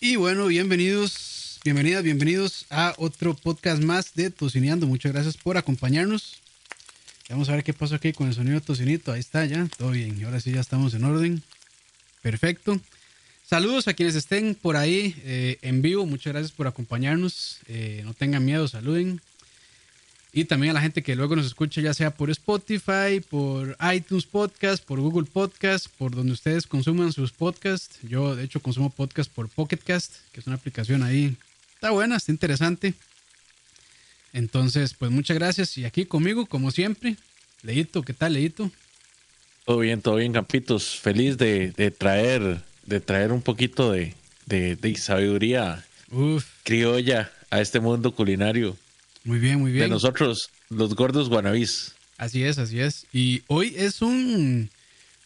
Y bueno, bienvenidos, bienvenidas, bienvenidos a otro podcast más de Tocineando. Muchas gracias por acompañarnos. Vamos a ver qué pasó aquí con el sonido de tocinito. Ahí está ya, todo bien. Ahora sí ya estamos en orden. Perfecto. Saludos a quienes estén por ahí eh, en vivo. Muchas gracias por acompañarnos. Eh, no tengan miedo, saluden. Y también a la gente que luego nos escucha, ya sea por Spotify, por iTunes Podcast, por Google Podcast, por donde ustedes consuman sus podcasts. Yo, de hecho, consumo podcast por Pocketcast, que es una aplicación ahí. Está buena, está interesante. Entonces, pues muchas gracias. Y aquí conmigo, como siempre, Leito, ¿qué tal, Leito? Todo bien, todo bien, Campitos. Feliz de, traer, de traer un poquito de, de sabiduría criolla a este mundo culinario. Muy bien, muy bien. De nosotros, los gordos guanabís. Así es, así es. Y hoy es un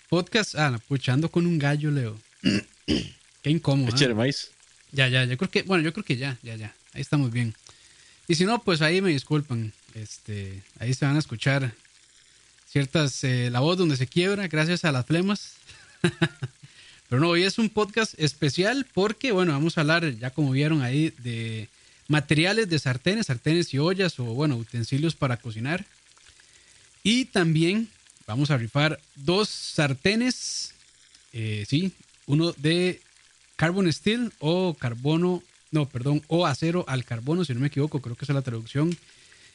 podcast, ah, puchando con un gallo, Leo. Qué incómodo. ¿eh? maíz. Ya, ya, yo creo que, bueno, yo creo que ya, ya, ya. Ahí estamos bien. Y si no, pues ahí me disculpan. Este, ahí se van a escuchar ciertas, eh, la voz donde se quiebra gracias a las flemas. Pero no, hoy es un podcast especial porque, bueno, vamos a hablar, ya como vieron ahí, de materiales de sartenes, sartenes y ollas o bueno, utensilios para cocinar. Y también vamos a rifar dos sartenes, eh, sí, uno de carbon steel o carbono, no, perdón, o acero al carbono, si no me equivoco, creo que esa es la traducción.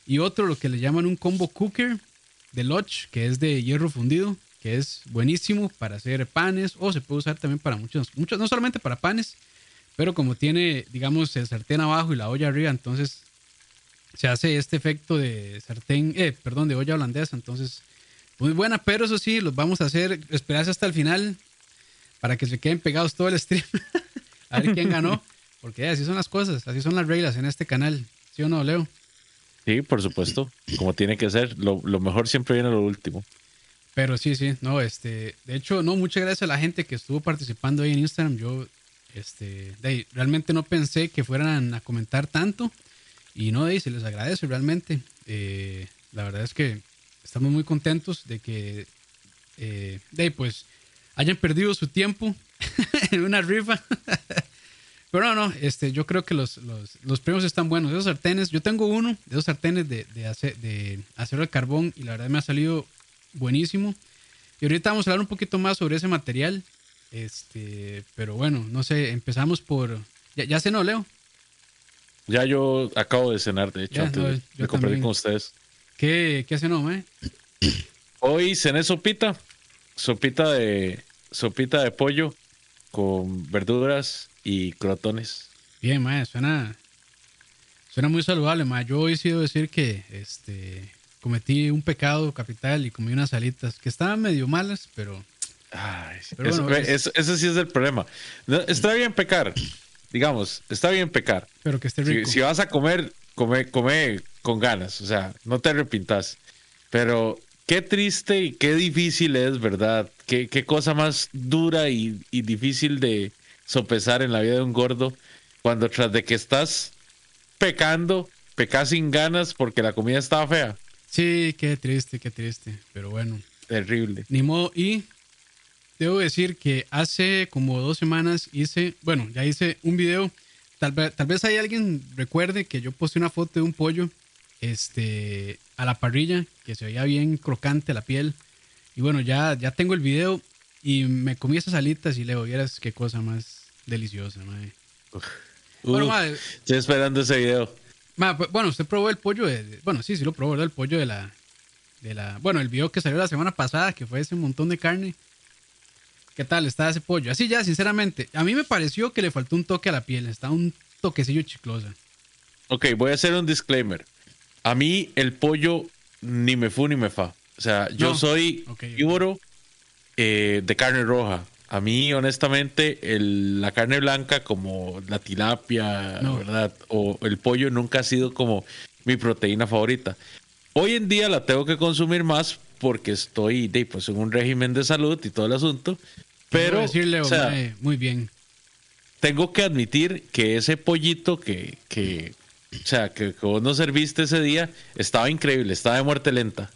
Y otro, lo que le llaman un combo cooker de Lodge, que es de hierro fundido, que es buenísimo para hacer panes o se puede usar también para muchos, muchos no solamente para panes, pero como tiene, digamos, el sartén abajo y la olla arriba, entonces se hace este efecto de sartén, eh, perdón, de olla holandesa. Entonces, muy buena, pero eso sí, los vamos a hacer, esperarse hasta el final para que se queden pegados todo el stream. a ver quién ganó, porque así son las cosas, así son las reglas en este canal. ¿Sí o no, Leo? Sí, por supuesto, como tiene que ser. Lo, lo mejor siempre viene lo último. Pero sí, sí, no, este, de hecho, no, muchas gracias a la gente que estuvo participando ahí en Instagram. Yo este, realmente no pensé que fueran a comentar tanto y no, de se les agradece realmente. Eh, la verdad es que estamos muy contentos de que, eh, pues, hayan perdido su tiempo en una rifa. Pero no, no, este, yo creo que los, los, premios están buenos. Esos sartenes, yo tengo uno de esos sartenes de, de, de acero de carbón y la verdad me ha salido buenísimo. Y ahorita vamos a hablar un poquito más sobre ese material. Este, pero bueno, no sé, empezamos por. ¿Ya, ya cenó, Leo? Ya yo acabo de cenar, de hecho, antes de con ustedes. ¿Qué, qué cenó, eh? Hoy cené sopita. Sopita de. Sopita de pollo con verduras y crotones. Bien, mae, suena. Suena muy saludable, mae. Yo hoy sido decir que este cometí un pecado capital y comí unas alitas que estaban medio malas, pero Ay, eso, sí es el problema. está bien pecar, digamos, está bien pecar. Pero que esté rico. Si, vas a comer, come, come con ganas, o sea, no te arrepintas. Pero qué triste y qué difícil es, ¿verdad? Qué, qué cosa más dura y, y, difícil de sopesar en la vida de un gordo cuando tras de que estás pecando, pecas sin ganas porque la comida estaba fea. Sí, qué triste, qué triste, pero bueno. Terrible. Ni modo, y debo decir que hace como dos semanas hice, bueno, ya hice un video. Tal vez, tal vez hay alguien recuerde que yo posté una foto de un pollo este, a la parrilla, que se veía bien crocante la piel. Y bueno, ya, ya tengo el video y me comí esas alitas y le vieras qué cosa más deliciosa, madre. bueno, estoy esperando ese video. Bueno, usted probó el pollo, de, bueno, sí, sí lo probó, el pollo de la, de la, bueno, el video que salió la semana pasada, que fue ese montón de carne. ¿Qué tal está ese pollo? Así ya, sinceramente, a mí me pareció que le faltó un toque a la piel, está un toquecillo chiclosa. Ok, voy a hacer un disclaimer. A mí el pollo ni me fu ni me fa. O sea, yo soy okay, eh, de carne roja. A mí, honestamente, la carne blanca, como la tilapia, ¿verdad? O el pollo nunca ha sido como mi proteína favorita. Hoy en día la tengo que consumir más porque estoy pues, en un régimen de salud y todo el asunto. Pero, decirle, muy bien. Tengo que admitir que ese pollito que, que, o sea, que, vos no serviste ese día estaba increíble, estaba de muerte lenta.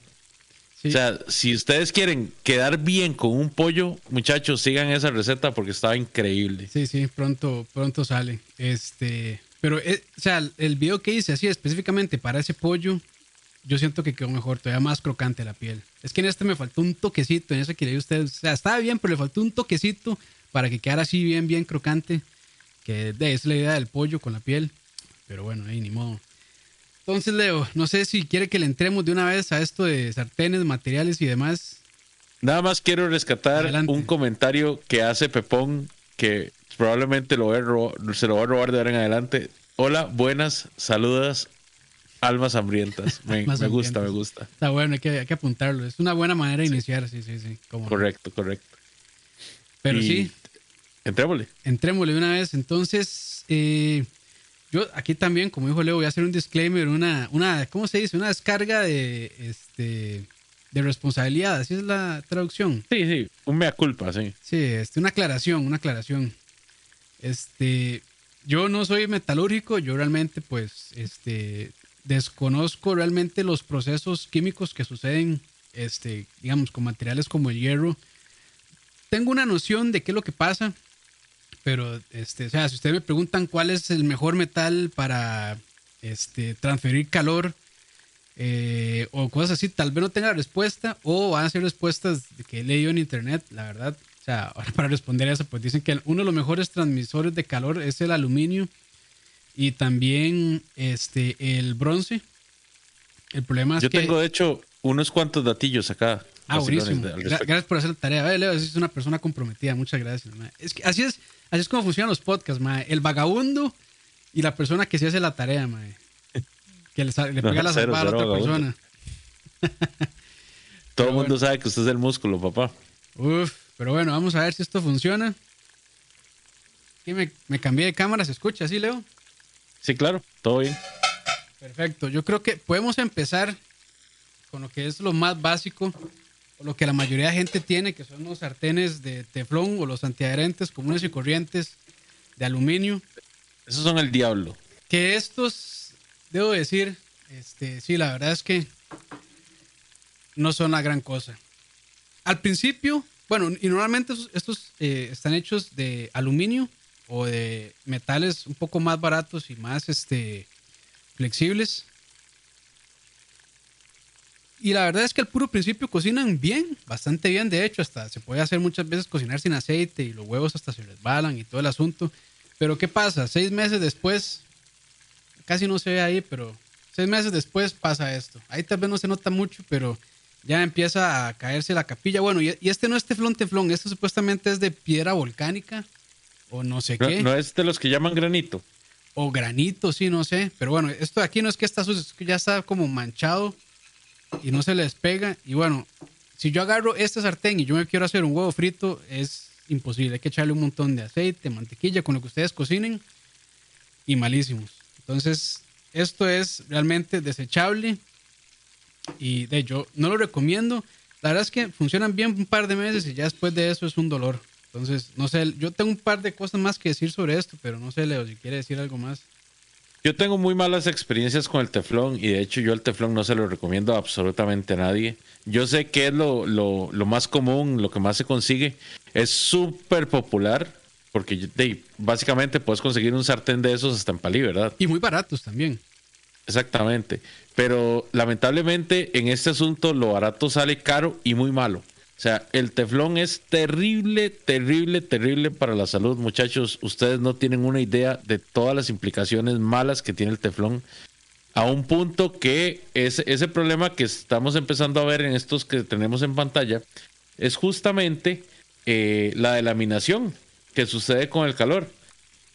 O sea, si ustedes quieren quedar bien con un pollo, muchachos, sigan esa receta porque estaba increíble. Sí, sí, pronto, pronto sale. Este, pero, eh, o sea, el video que hice así específicamente para ese pollo, yo siento que quedó mejor, todavía más crocante la piel. Es que en este me faltó un toquecito, en ese que le ustedes, o sea, estaba bien, pero le faltó un toquecito para que quedara así bien, bien crocante, que es la idea del pollo con la piel. Pero bueno, ahí ni modo. Entonces, Leo, no sé si quiere que le entremos de una vez a esto de sartenes, materiales y demás. Nada más quiero rescatar un comentario que hace Pepón, que probablemente lo se lo va a robar de ahora en adelante. Hola, buenas, saludas, almas hambrientas. Me, gusta, me gusta. Está bueno, hay que, apuntarlo. Es una buena manera de iniciar, sí, sí, sí. correcto, correcto. Pero sí. Entrémosle. Entrémosle una vez. Entonces, eh, yo aquí también, como dijo Leo, voy a hacer un disclaimer, una, una, ¿cómo se dice? Una descarga de, este, de responsabilidad, así es la traducción. Sí, sí, un mea culpa, sí. Sí, este, una aclaración, una aclaración. Este, yo no soy metalúrgico, yo realmente, pues, este, desconozco realmente los procesos químicos que suceden, este, digamos, con materiales como el hierro. Tengo una noción de qué es lo que pasa, pero, este, o sea, si ustedes me preguntan cuál es el mejor metal para este, transferir calor eh, o cosas así, tal vez no tenga respuesta o van a ser respuestas que he leído en internet, la verdad. O sea, ahora para responder a eso, pues dicen que uno de los mejores transmisores de calor es el aluminio y también este, el bronce. El problema es Yo que... tengo, de hecho, unos cuantos datillos acá. Ah, buenísimo. Gracias por hacer la tarea. Leo, es una persona comprometida. Muchas gracias. Es que así es, así es como funcionan los podcasts, mae. El vagabundo y la persona que se hace la tarea, mae. Que le, pega la zapada a otra persona. Todo el mundo sabe que usted es el músculo, papá. Uf, pero bueno, vamos a ver si esto funciona. Aquí me, me cambié de cámara, ¿se escucha así, Leo? Sí, claro, todo bien. Perfecto, yo creo que podemos empezar con lo que es lo más básico lo que la mayoría de gente tiene, que son los sartenes de teflón o los antiadherentes comunes y corrientes de aluminio. Esos son el diablo. Que estos, debo decir, este, sí, la verdad es que no son la gran cosa. Al principio, bueno, y normalmente estos, eh, están hechos de aluminio o de metales un poco más baratos y más este, flexibles. Y la verdad es que al puro principio cocinan bien, bastante bien. De hecho, hasta se puede hacer muchas veces cocinar sin aceite y los huevos hasta se resbalan y todo el asunto. Pero ¿qué pasa? Seis meses después, casi no se ve ahí, pero seis meses después pasa esto. Ahí tal vez no se nota mucho, pero ya empieza a caerse la capilla. Bueno, y, este no es teflón teflón, esto supuestamente es de piedra volcánica o no sé qué. No es de los que llaman granito. O granito, sí, no sé. Pero bueno, esto de aquí no es que está sucio, es que ya está como manchado y no se les pega. Y bueno, si yo agarro este sartén y yo me quiero hacer un huevo frito, es imposible. Hay que echarle un montón de aceite, mantequilla, con lo que ustedes cocinen y malísimos. Entonces, esto es realmente desechable y de yo no lo recomiendo. La verdad es que funcionan bien un par de meses y ya después de eso es un dolor. Entonces, no sé, yo tengo un par de cosas más que decir sobre esto, pero no sé, Leo, si quiere decir algo más. Yo tengo muy malas experiencias con el teflón y de hecho yo el teflón no se lo recomiendo a absolutamente a nadie. Yo sé que es lo, lo, más común, lo que más se consigue. Es súper popular porque básicamente puedes conseguir un sartén de esos hasta en Palí, ¿verdad? Y muy baratos también. Exactamente. Pero lamentablemente en este asunto lo barato sale caro y muy malo. O sea, el teflón es terrible, terrible, terrible para la salud, muchachos. Ustedes no tienen una idea de todas las implicaciones malas que tiene el teflón. A un punto que ese, ese problema que estamos empezando a ver en estos que tenemos en pantalla es justamente eh, la delaminación que sucede con el calor.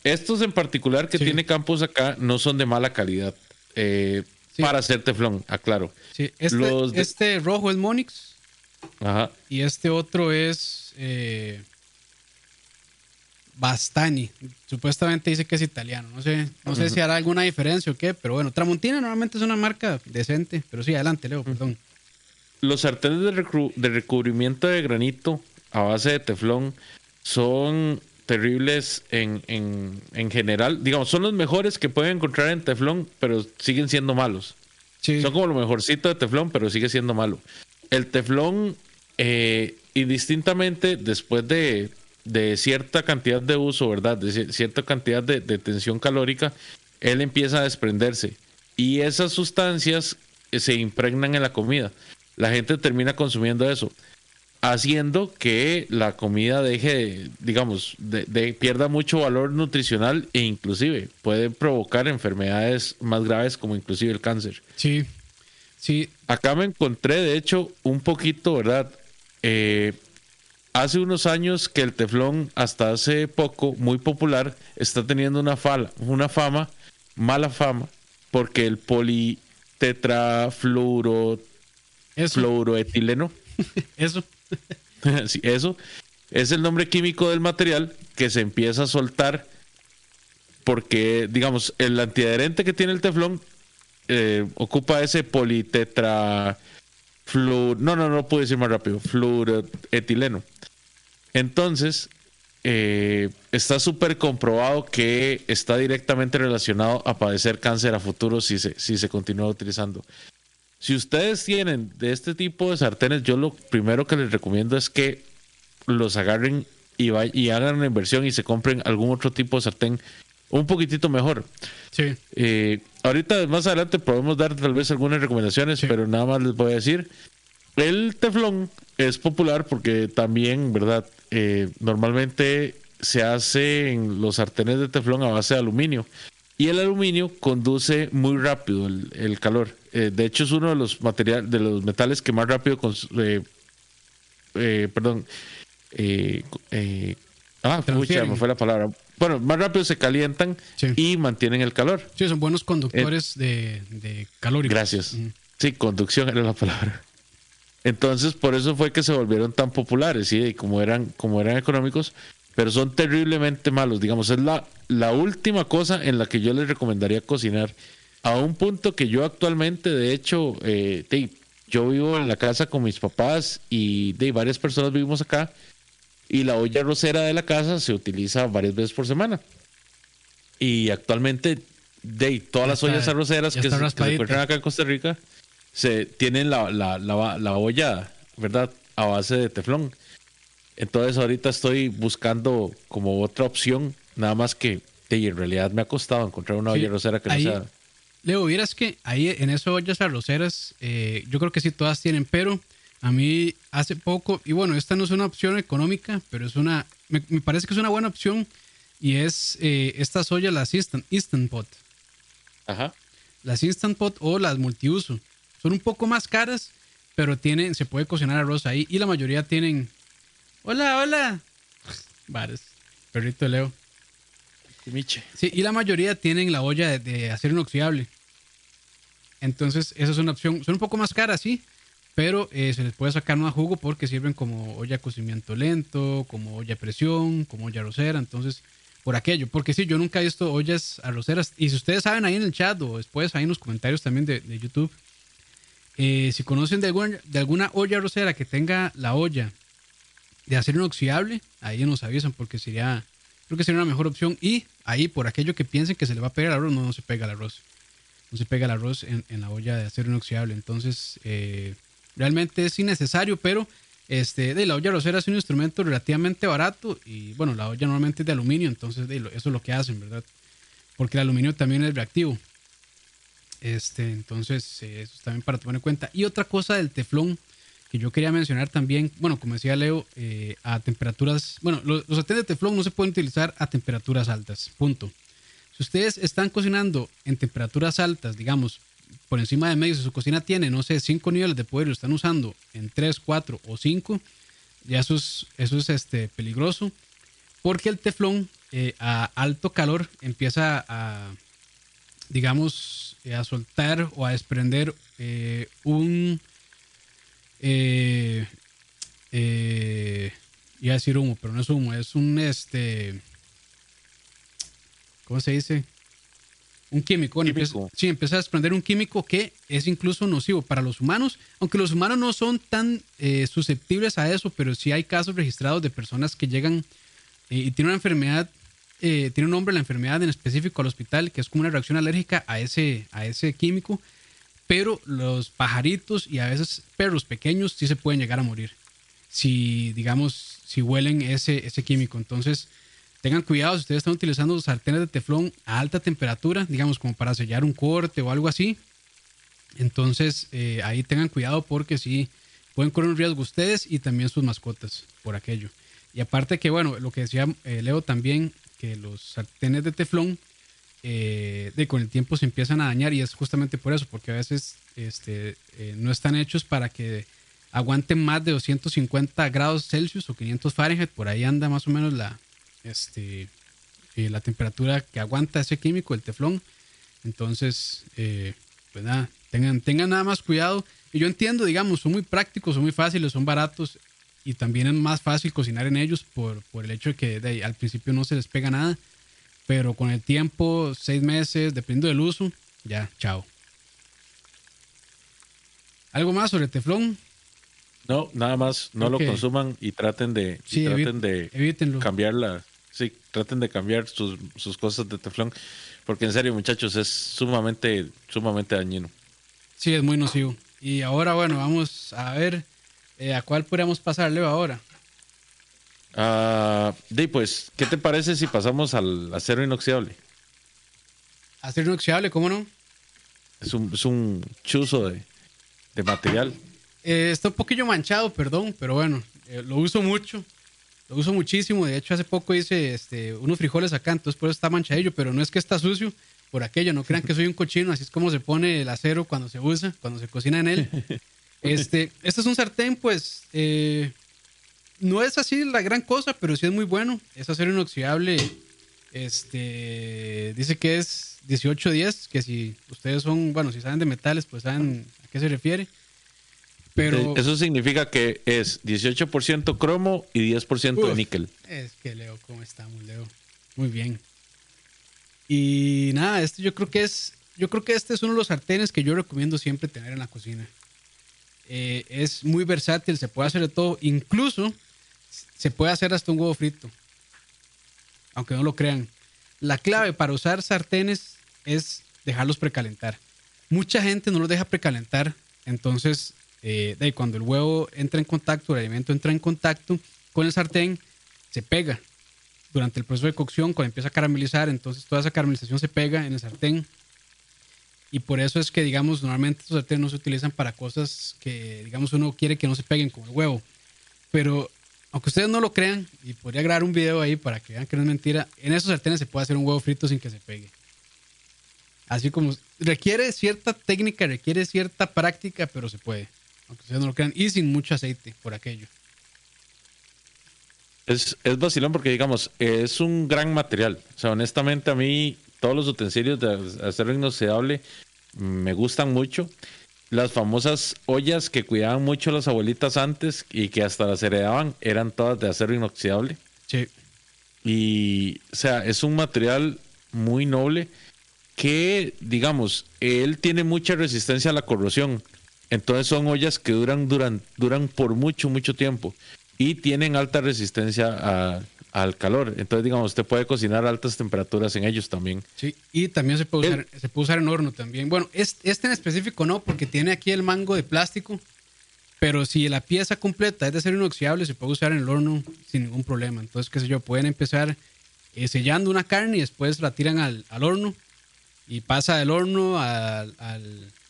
Estos en particular que tiene Campos acá no son de mala calidad. Eh, para hacer teflón, aclaro. Sí. Este, este rojo es Monix. Ajá. Y este otro es eh, Bastani. Supuestamente dice que es italiano. No sé, no sé si hará alguna diferencia o qué, pero bueno, Tramontina normalmente es una marca decente. Pero sí, adelante, Leo, perdón. Los sartenes de, recubrimiento de granito a base de teflón son terribles en, en, general. Digamos, son los mejores que pueden encontrar en teflón, pero siguen siendo malos. Son como lo mejorcito de teflón, pero sigue siendo malo. El teflón, eh, indistintamente, después de, cierta cantidad de uso, ¿verdad? De cierta cantidad de, tensión calórica, él empieza a desprenderse. Y esas sustancias eh, se impregnan en la comida. La gente termina consumiendo eso haciendo que la comida deje, digamos, de, pierda mucho valor nutricional e inclusive puede provocar enfermedades más graves como inclusive el cáncer. Sí, sí. Acá me encontré, de hecho, un poquito, ¿verdad? Eh, hace unos años que el teflón, hasta hace poco, muy popular, está teniendo una, fala, una fama, mala fama, porque el politetrafluoro, fluoroetileno. Eso. eso es el nombre químico del material que se empieza a soltar porque, digamos, el antiadherente que tiene el teflón eh, ocupa ese politetra no, no, no puedo decir más rápido, fluoretileno. Entonces, eh, está súper comprobado que está directamente relacionado a padecer cáncer a futuro si se, si se continúa utilizando. Si ustedes tienen de este tipo de sartenes, yo lo primero que les recomiendo es que los agarren y, y hagan una inversión y se compren algún otro tipo de sartén un poquitito mejor. Sí. Eh, ahorita más adelante podemos dar tal vez algunas recomendaciones, pero nada más les voy a decir. El teflón es popular porque también, ¿verdad? Eh, normalmente se hacen los sartenes de teflón a base de aluminio. Y el aluminio conduce muy rápido el, calor. Eh, de hecho, es uno de los materiales, de los metales que más rápido, perdón, ah, mucha, me fue la palabra. Bueno, más rápido se calientan y mantienen el calor. Sí, son buenos conductores de, de calor. Gracias. Sí, conducción era la palabra. Entonces, por eso fue que se volvieron tan populares, ¿sí? Y como eran, como eran económicos, pero son terriblemente malos. Digamos, es la, la última cosa en la que yo les recomendaría cocinar. A un punto que yo actualmente, de hecho, eh, yo vivo en la casa con mis papás y de varias personas vivimos acá. Y la olla rosera de la casa se utiliza varias veces por semana. Y actualmente, de todas las ollas arroceras que, se, encuentran acá en Costa Rica, se tienen la, la, la, la olla, ¿verdad? A base de teflón. Entonces ahorita estoy buscando como otra opción, nada más que en realidad me ha costado encontrar una olla rosera que no sea... Leo, vieras que ahí en esas ollas arroceras, eh, yo creo que sí todas tienen, pero a mí hace poco, y bueno, esta no es una opción económica, pero es una, me, parece que es una buena opción, y es eh, estas ollas, las Instant, Instant Pot. Ajá. Las Instant Pot o las multiuso. Son un poco más caras, pero tienen, se puede cocinar arroz ahí, y la mayoría tienen Hola, hola. Bares. Perrito Leo. Sí, y la mayoría tienen la olla de, acero inoxidable. Entonces, esa es una opción. Son un poco más caras, sí, pero eh, se les puede sacar más jugo porque sirven como olla de cocimiento lento, como olla a presión, como olla arrocera. Entonces, por aquello. Porque sí, yo nunca he visto ollas arroceras. Y si ustedes saben ahí en el chat o después ahí en los comentarios también de, YouTube, eh, si conocen de alguna, de alguna olla arrocera que tenga la olla de acero inoxidable, ahí nos avisan porque sería, creo que sería una mejor opción. Y ahí, por aquello que piensen que se le va a pegar el arroz, no, no se pega el arroz. No se pega el arroz en, la olla de acero inoxidable. Entonces, eh, realmente es innecesario, pero este, de la olla arrocera es un instrumento relativamente barato y bueno, la olla normalmente es de aluminio, entonces eso es lo que hacen, ¿verdad? Porque el aluminio también es reactivo. Este, entonces, eh, eso también para tener en cuenta. Y otra cosa del teflón que yo quería mencionar también, bueno, como decía Leo, eh, a temperaturas, bueno, los, los de teflón no se pueden utilizar a temperaturas altas, punto. Si ustedes están cocinando en temperaturas altas, digamos, por encima de medio, si su cocina tiene, no sé, 5 niveles de poder, lo están usando en 3, 4 o 5, ya eso es, eso es este, peligroso, porque el teflón eh, a alto calor empieza a, digamos, a soltar o a desprender eh, un eh, iba a decir humo, pero no es humo, es un este. ¿Cómo se dice? Un químico. sí, empieza a desprender un químico que es incluso nocivo para los humanos, aunque los humanos no son tan eh, susceptibles a eso, pero sí hay casos registrados de personas que llegan eh, y tienen una enfermedad, eh, tiene un nombre la enfermedad en específico al hospital, que es como una reacción alérgica a ese, a ese químico pero los pajaritos y a veces perros pequeños sí se pueden llegar a morir si, digamos, si huelen ese, ese químico. Entonces, tengan cuidado si ustedes están utilizando sartenes de teflón a alta temperatura, digamos, como para sellar un corte o algo así. Entonces, eh, ahí tengan cuidado porque sí pueden correr un riesgo ustedes y también sus mascotas por aquello. Y aparte que, bueno, lo que decía eh, Leo también, que los sartenes de teflón eh, de con el tiempo se empiezan a dañar y es justamente por eso, porque a veces este, no están hechos para que aguanten más de 250 grados Celsius o 500 Fahrenheit, por ahí anda más o menos la, este, eh, la temperatura que aguanta ese químico, el teflón. Entonces, eh, pues nada, tengan, tengan nada más cuidado. Y yo entiendo, digamos, son muy prácticos, son muy fáciles, son baratos y también es más fácil cocinar en ellos por, por el hecho de que al principio no se les pega nada, pero con el tiempo, seis meses, dependiendo del uso, ya, chao. ¿Algo más sobre teflón? No, nada más, no lo consuman y traten de, traten de cambiarla. Sí, traten de cambiar sus, sus cosas de teflón, porque en serio, muchachos, es sumamente, sumamente dañino. Sí, es muy nocivo. Y ahora, bueno, vamos a ver eh, a cuál podríamos pasarle ahora. Ah, pues, ¿qué te parece si pasamos al acero inoxidable? Acero inoxidable, ¿cómo no? Es un, es un chuzo de, de material. Eh, está un poquillo manchado, perdón, pero bueno, eh, lo uso mucho. Lo uso muchísimo. De hecho, hace poco hice este, unos frijoles acá, entonces por eso está manchadillo, pero no es que está sucio por aquello. No crean que soy un cochino, así es como se pone el acero cuando se usa, cuando se cocina en él. Este, este es un sartén, pues, eh, no es así la gran cosa, pero sí es muy bueno. Es acero inoxidable. Este, dice que es 1810, que si ustedes son, bueno, si saben de metales, pues saben a qué se refiere. Pero, Eso significa que es 18% cromo y 10% de níquel. Es que Leo, ¿cómo estamos, Leo? Muy bien. Y nada, este yo creo que es, yo creo que este es uno de los sartenes que yo recomiendo siempre tener en la cocina. Eh, es muy versátil, se puede hacer de todo, incluso se puede hacer hasta un huevo frito, aunque no lo crean. La clave para usar sartenes es dejarlos precalentar. Mucha gente no los deja precalentar, entonces eh, de cuando el huevo entra en contacto, el alimento entra en contacto con el sartén, se pega. Durante el proceso de cocción, cuando empieza a caramelizar, entonces toda esa caramelización se pega en el sartén. Y por eso es que, digamos, normalmente estos sartenes no se utilizan para cosas que, digamos, uno quiere que no se peguen como el huevo. Pero, aunque ustedes no lo crean, y podría grabar un video ahí para que vean que no es mentira, en esos sartenes se puede hacer un huevo frito sin que se pegue. Así como requiere cierta técnica, requiere cierta práctica, pero se puede aunque ustedes no lo crean, y sin mucho aceite por aquello. Es, es vacilón porque, digamos, es un gran material. O sea, honestamente, a mí todos los utensilios de acero inoxidable me gustan mucho. Las famosas ollas que cuidaban mucho las abuelitas antes y que hasta las heredaban eran todas de acero inoxidable. Sí. Y, o sea, es un material muy noble que, digamos, él tiene mucha resistencia a la corrosión. Entonces son ollas que duran, duran, duran por mucho, mucho tiempo y tienen alta resistencia al calor. Entonces, digamos, usted puede cocinar a altas temperaturas en ellos también. Sí, y también se puede usar, se puede usar en horno también. Bueno, este, en específico no, porque tiene aquí el mango de plástico, pero si la pieza completa es de acero inoxidable, se puede usar en el horno sin ningún problema. Entonces, qué sé yo, pueden empezar eh, sellando una carne y después la tiran al, horno y pasa del horno al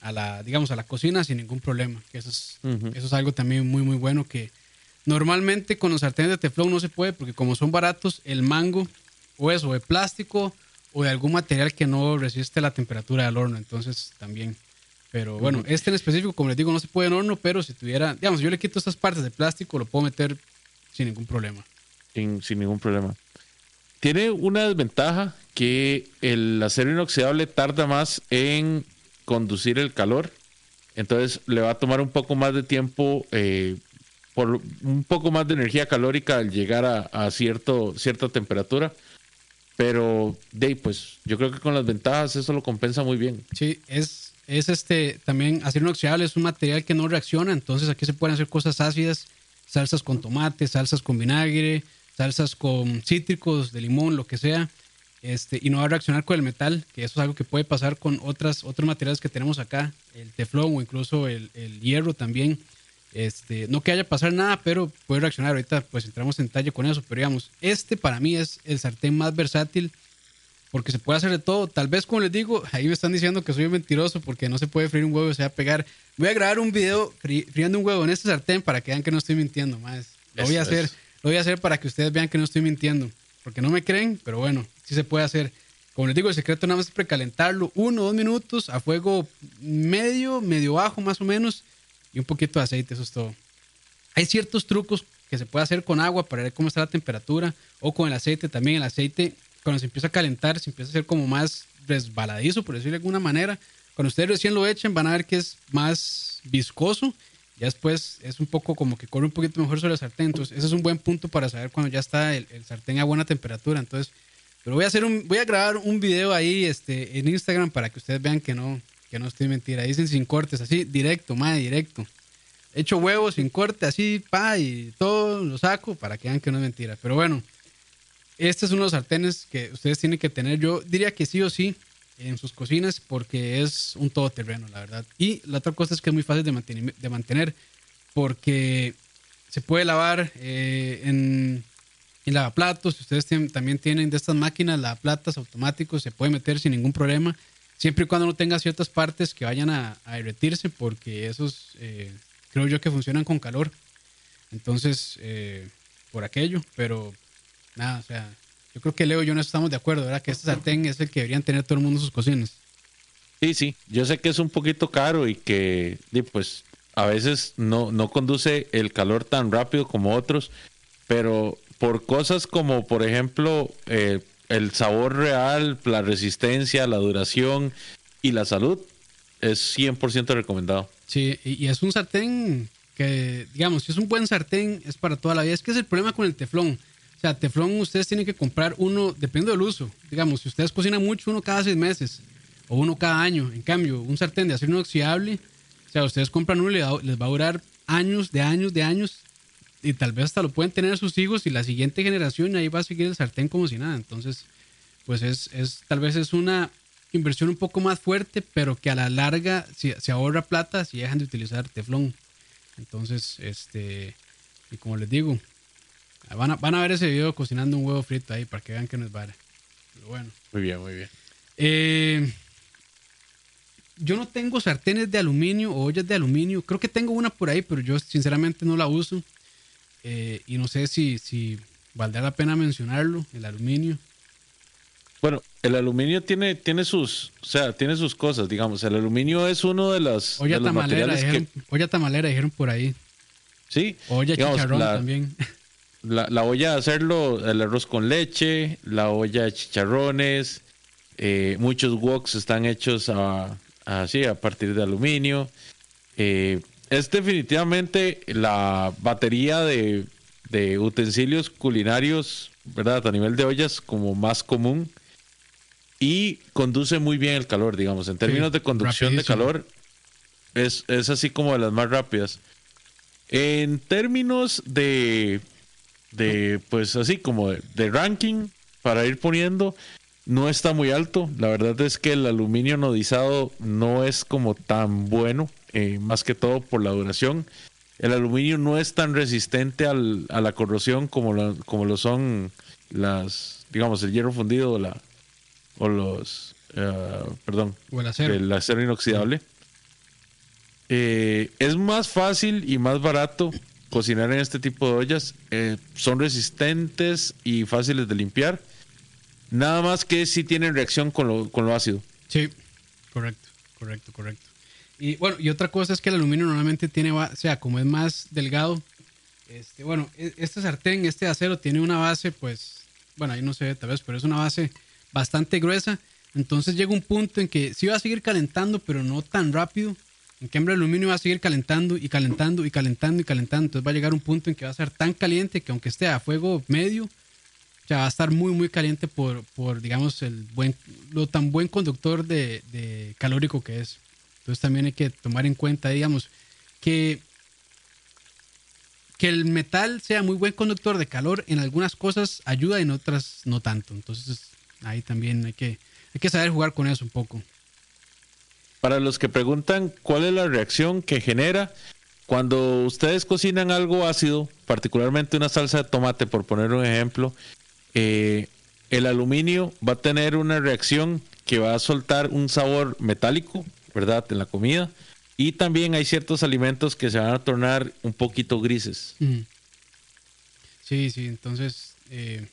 a la, digamos, a la cocina sin ningún problema. Eso es, eso es algo también muy, muy bueno que normalmente con los sartenes de teflón no se puede porque como son baratos, el mango o eso, de plástico o de algún material que no resiste la temperatura del horno. Entonces también. Pero bueno, este en específico, como les digo, no se puede en horno, pero si tuviera, digamos, yo le quito estas partes de plástico, lo puedo meter sin ningún problema. Sin, sin ningún problema. Tiene una desventaja que el acero inoxidable tarda más en conducir el calor. Entonces le va a tomar un poco más de tiempo, eh, por un poco más de energía calórica al llegar a, cierto, cierta temperatura. Pero, de pues yo creo que con las ventajas eso lo compensa muy bien. Sí, es, es este también acero inoxidable, es un material que no reacciona, entonces aquí se pueden hacer cosas ácidas, salsas con tomate, salsas con vinagre, salsas con cítricos, de limón, lo que sea. Este, y no va a reaccionar con el metal, que eso es algo que puede pasar con otras, otros materiales que tenemos acá, el teflón o incluso el, el hierro también. Este, no que haya pasar nada, pero puede reaccionar. Ahorita pues entramos en detalle con eso, pero digamos, este para mí es el sartén más versátil porque se puede hacer de todo. Tal vez, como les digo, ahí me están diciendo que soy un mentiroso porque no se puede freír un huevo, se va a pegar. Voy a grabar un video friendo un huevo en este sartén para que vean que no estoy mintiendo, más. Lo voy a hacer, lo voy a hacer para que ustedes vean que no estoy mintiendo, porque no me creen, pero bueno, sí se puede hacer. Como les digo, el secreto nada más es precalentarlo uno o dos minutos a fuego medio, medio bajo más o menos y un poquito de aceite, eso es todo. Hay ciertos trucos que se puede hacer con agua para ver cómo está la temperatura o con el aceite también. El aceite, cuando se empieza a calentar, se empieza a hacer como más resbaladizo, por decirlo de alguna manera. Cuando ustedes recién lo echen, van a ver que es más viscoso. Ya después es un poco como que corre un poquito mejor sobre el sartén. Entonces, ese es un buen punto para saber cuando ya está el, sartén a buena temperatura. Entonces, pero voy a hacer un, voy a grabar un video ahí este, en Instagram para que ustedes vean que no, que no estoy mentira. Dicen sin cortes, así, directo, más directo. Hecho huevos sin corte, así, pa, y todo lo saco para que vean que no es mentira. Pero bueno, este es uno de los sartenes que ustedes tienen que tener. Yo diría que sí o sí en sus cocinas porque es un todoterreno, la verdad. Y la otra cosa es que es muy fácil de, mantener, de mantener porque se puede lavar eh, en, en lavaplatos. Si ustedes también tienen de estas máquinas lavaplatas automáticos, se puede meter sin ningún problema siempre y cuando no tenga ciertas partes que vayan a, derretirse, porque esos eh, creo yo que funcionan con calor. Entonces, eh, por aquello, pero nada, o sea, yo creo que Leo y yo no estamos de acuerdo, ¿verdad? Que este sartén es el que deberían tener todo el mundo en sus cocinas. Sí, sí, yo sé que es un poquito caro y que, pues, a veces no, no conduce el calor tan rápido como otros, pero por cosas como, por ejemplo, eh, el sabor real, la resistencia, la duración y la salud es 100% recomendado. Sí, y, es un sartén que, digamos, si es un buen sartén, es para toda la vida. Es que es el problema con el teflón. O sea, teflón ustedes tienen que comprar uno, depende del uso. Digamos, si ustedes cocinan mucho, uno cada seis meses o uno cada año. En cambio, un sartén de acero inoxidable, o sea, ustedes compran uno y les va a durar años, de años, de años y tal vez hasta lo pueden tener sus hijos y la siguiente generación ahí va a seguir el sartén como si nada. Entonces, pues es, es tal vez es una inversión un poco más fuerte, pero que a la larga se, se ahorra plata si dejan de utilizar teflón. Entonces, este, y como les digo, van a, van a ver ese video cocinando un huevo frito ahí para que vean que no es vara. Pero bueno. Muy bien, muy bien. Eh, yo no tengo sartenes de aluminio o ollas de aluminio. Creo que tengo una por ahí, pero yo sinceramente no la uso. Eh, y no sé si, si valdrá la pena mencionarlo, el aluminio. Bueno, el aluminio tiene, tiene sus, o sea, tiene sus cosas, digamos. El aluminio es uno de las, olla tamalera, dijeron, Olla tamalera dijeron por ahí. Sí. Olla chicharrón también. La, la, olla de hacerlo, el arroz con leche, la olla de chicharrones, eh, muchos woks están hechos a, así, a partir de aluminio. Eh, es definitivamente la batería de, utensilios culinarios, ¿verdad? A nivel de ollas como más común y conduce muy bien el calor, digamos. En términos de conducción de calor, es, así como de las más rápidas. En términos de, de pues así como de ranking, para ir poniendo, no está muy alto. La verdad es que el aluminio anodizado no es como tan bueno, eh, más que todo por la duración. El aluminio no es tan resistente al, a la corrosión como lo, como lo son las, digamos, el hierro fundido o, la, o los, eh, perdón, el acero, el acero inoxidable. Eh, es más fácil y más barato cocinar en este tipo de ollas. son resistentes y fáciles de limpiar Nada más que si tienen reacción con lo, con lo ácido. Sí, correcto, correcto, correcto. Y bueno, y otra cosa es que el aluminio normalmente tiene, o sea, como es más delgado, este, bueno, e, este sartén, este acero tiene una base, pues, bueno, ahí no se ve tal vez, pero es una base bastante gruesa. Entonces llega un punto en que sí va a seguir calentando, pero no tan rápido. En cambio, el aluminio va a seguir calentando y calentando y calentando y calentando. Entonces va a llegar un punto en que va a ser tan caliente que aunque esté a fuego medio, ya va a estar muy, muy caliente por, por digamos, el buen, lo tan buen conductor de, calórico que es. Entonces también hay que tomar en cuenta, digamos, que, que el metal sea muy buen conductor de calor en algunas cosas ayuda en otras no tanto. Entonces ahí también hay que, hay que saber jugar con eso un poco. Para los que preguntan cuál es la reacción que genera cuando ustedes cocinan algo ácido, particularmente una salsa de tomate, por poner un ejemplo, eh, el aluminio va a tener una reacción que va a soltar un sabor metálico, ¿verdad? En la comida. Y también hay ciertos alimentos que se van a tornar un poquito grises. Sí, sí, entonces, eh,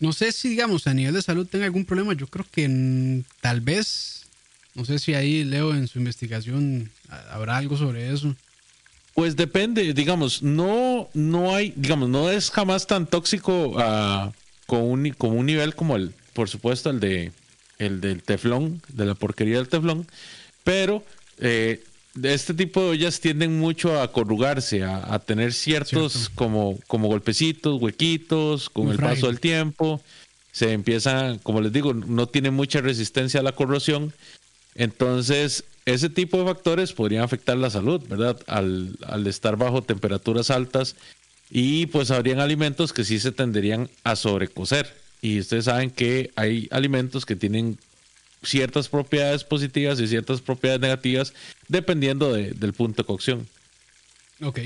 no sé si, digamos, a nivel de salud tenga algún problema. Yo creo que tal vez, no sé si ahí Leo en su investigación habrá algo sobre eso. Pues depende, digamos, no, no hay, digamos, no es jamás tan tóxico uh, con, un, con un nivel como el, por supuesto, el de el del teflón, de la porquería del teflón, pero eh, este tipo de ollas tienden mucho a corrugarse, a, tener ciertos como, como golpecitos, huequitos, con el paso del tiempo. Se empieza, como les digo, no tiene mucha resistencia a la corrosión. Entonces, ese tipo de factores podrían afectar la salud, ¿verdad? Al, al estar bajo temperaturas altas y pues habrían alimentos que sí se tenderían a sobrecocer. Y ustedes saben que hay alimentos que tienen ciertas propiedades positivas y ciertas propiedades negativas dependiendo del punto de cocción. Ok.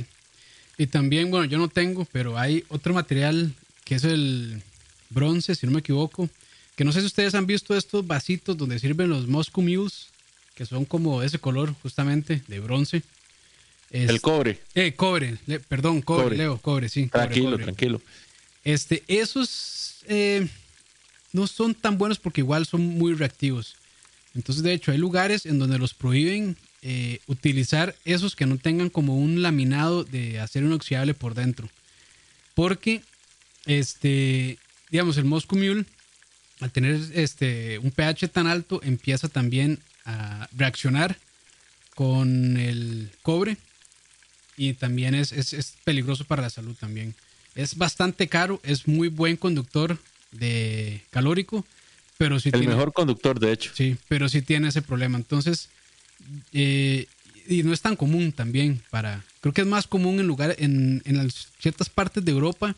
Y también, bueno, yo no tengo, pero hay otro material que es el bronce, si no me equivoco, que no sé si ustedes han visto estos vasitos donde sirven los Moscow Mules, que son como ese color justamente de bronce. el cobre. Eh, cobre, perdón, cobre, Leo, cobre, sí. Tranquilo, tranquilo. Este, esos eh, no son tan buenos porque igual son muy reactivos. Entonces, de hecho, hay lugares en donde los prohíben eh, utilizar esos que no tengan como un laminado de acero inoxidable por dentro. Porque, este, digamos, el Moscow Mule, al tener este, un pH tan alto, empieza también a reaccionar con el cobre y también es, es, peligroso para la salud también. Es bastante caro, es muy buen conductor de calórico, pero si El mejor conductor, de hecho. Sí, pero sí tiene ese problema. Entonces, eh, y no es tan común también para... Creo que es más común en lugar, en, en ciertas partes de Europa,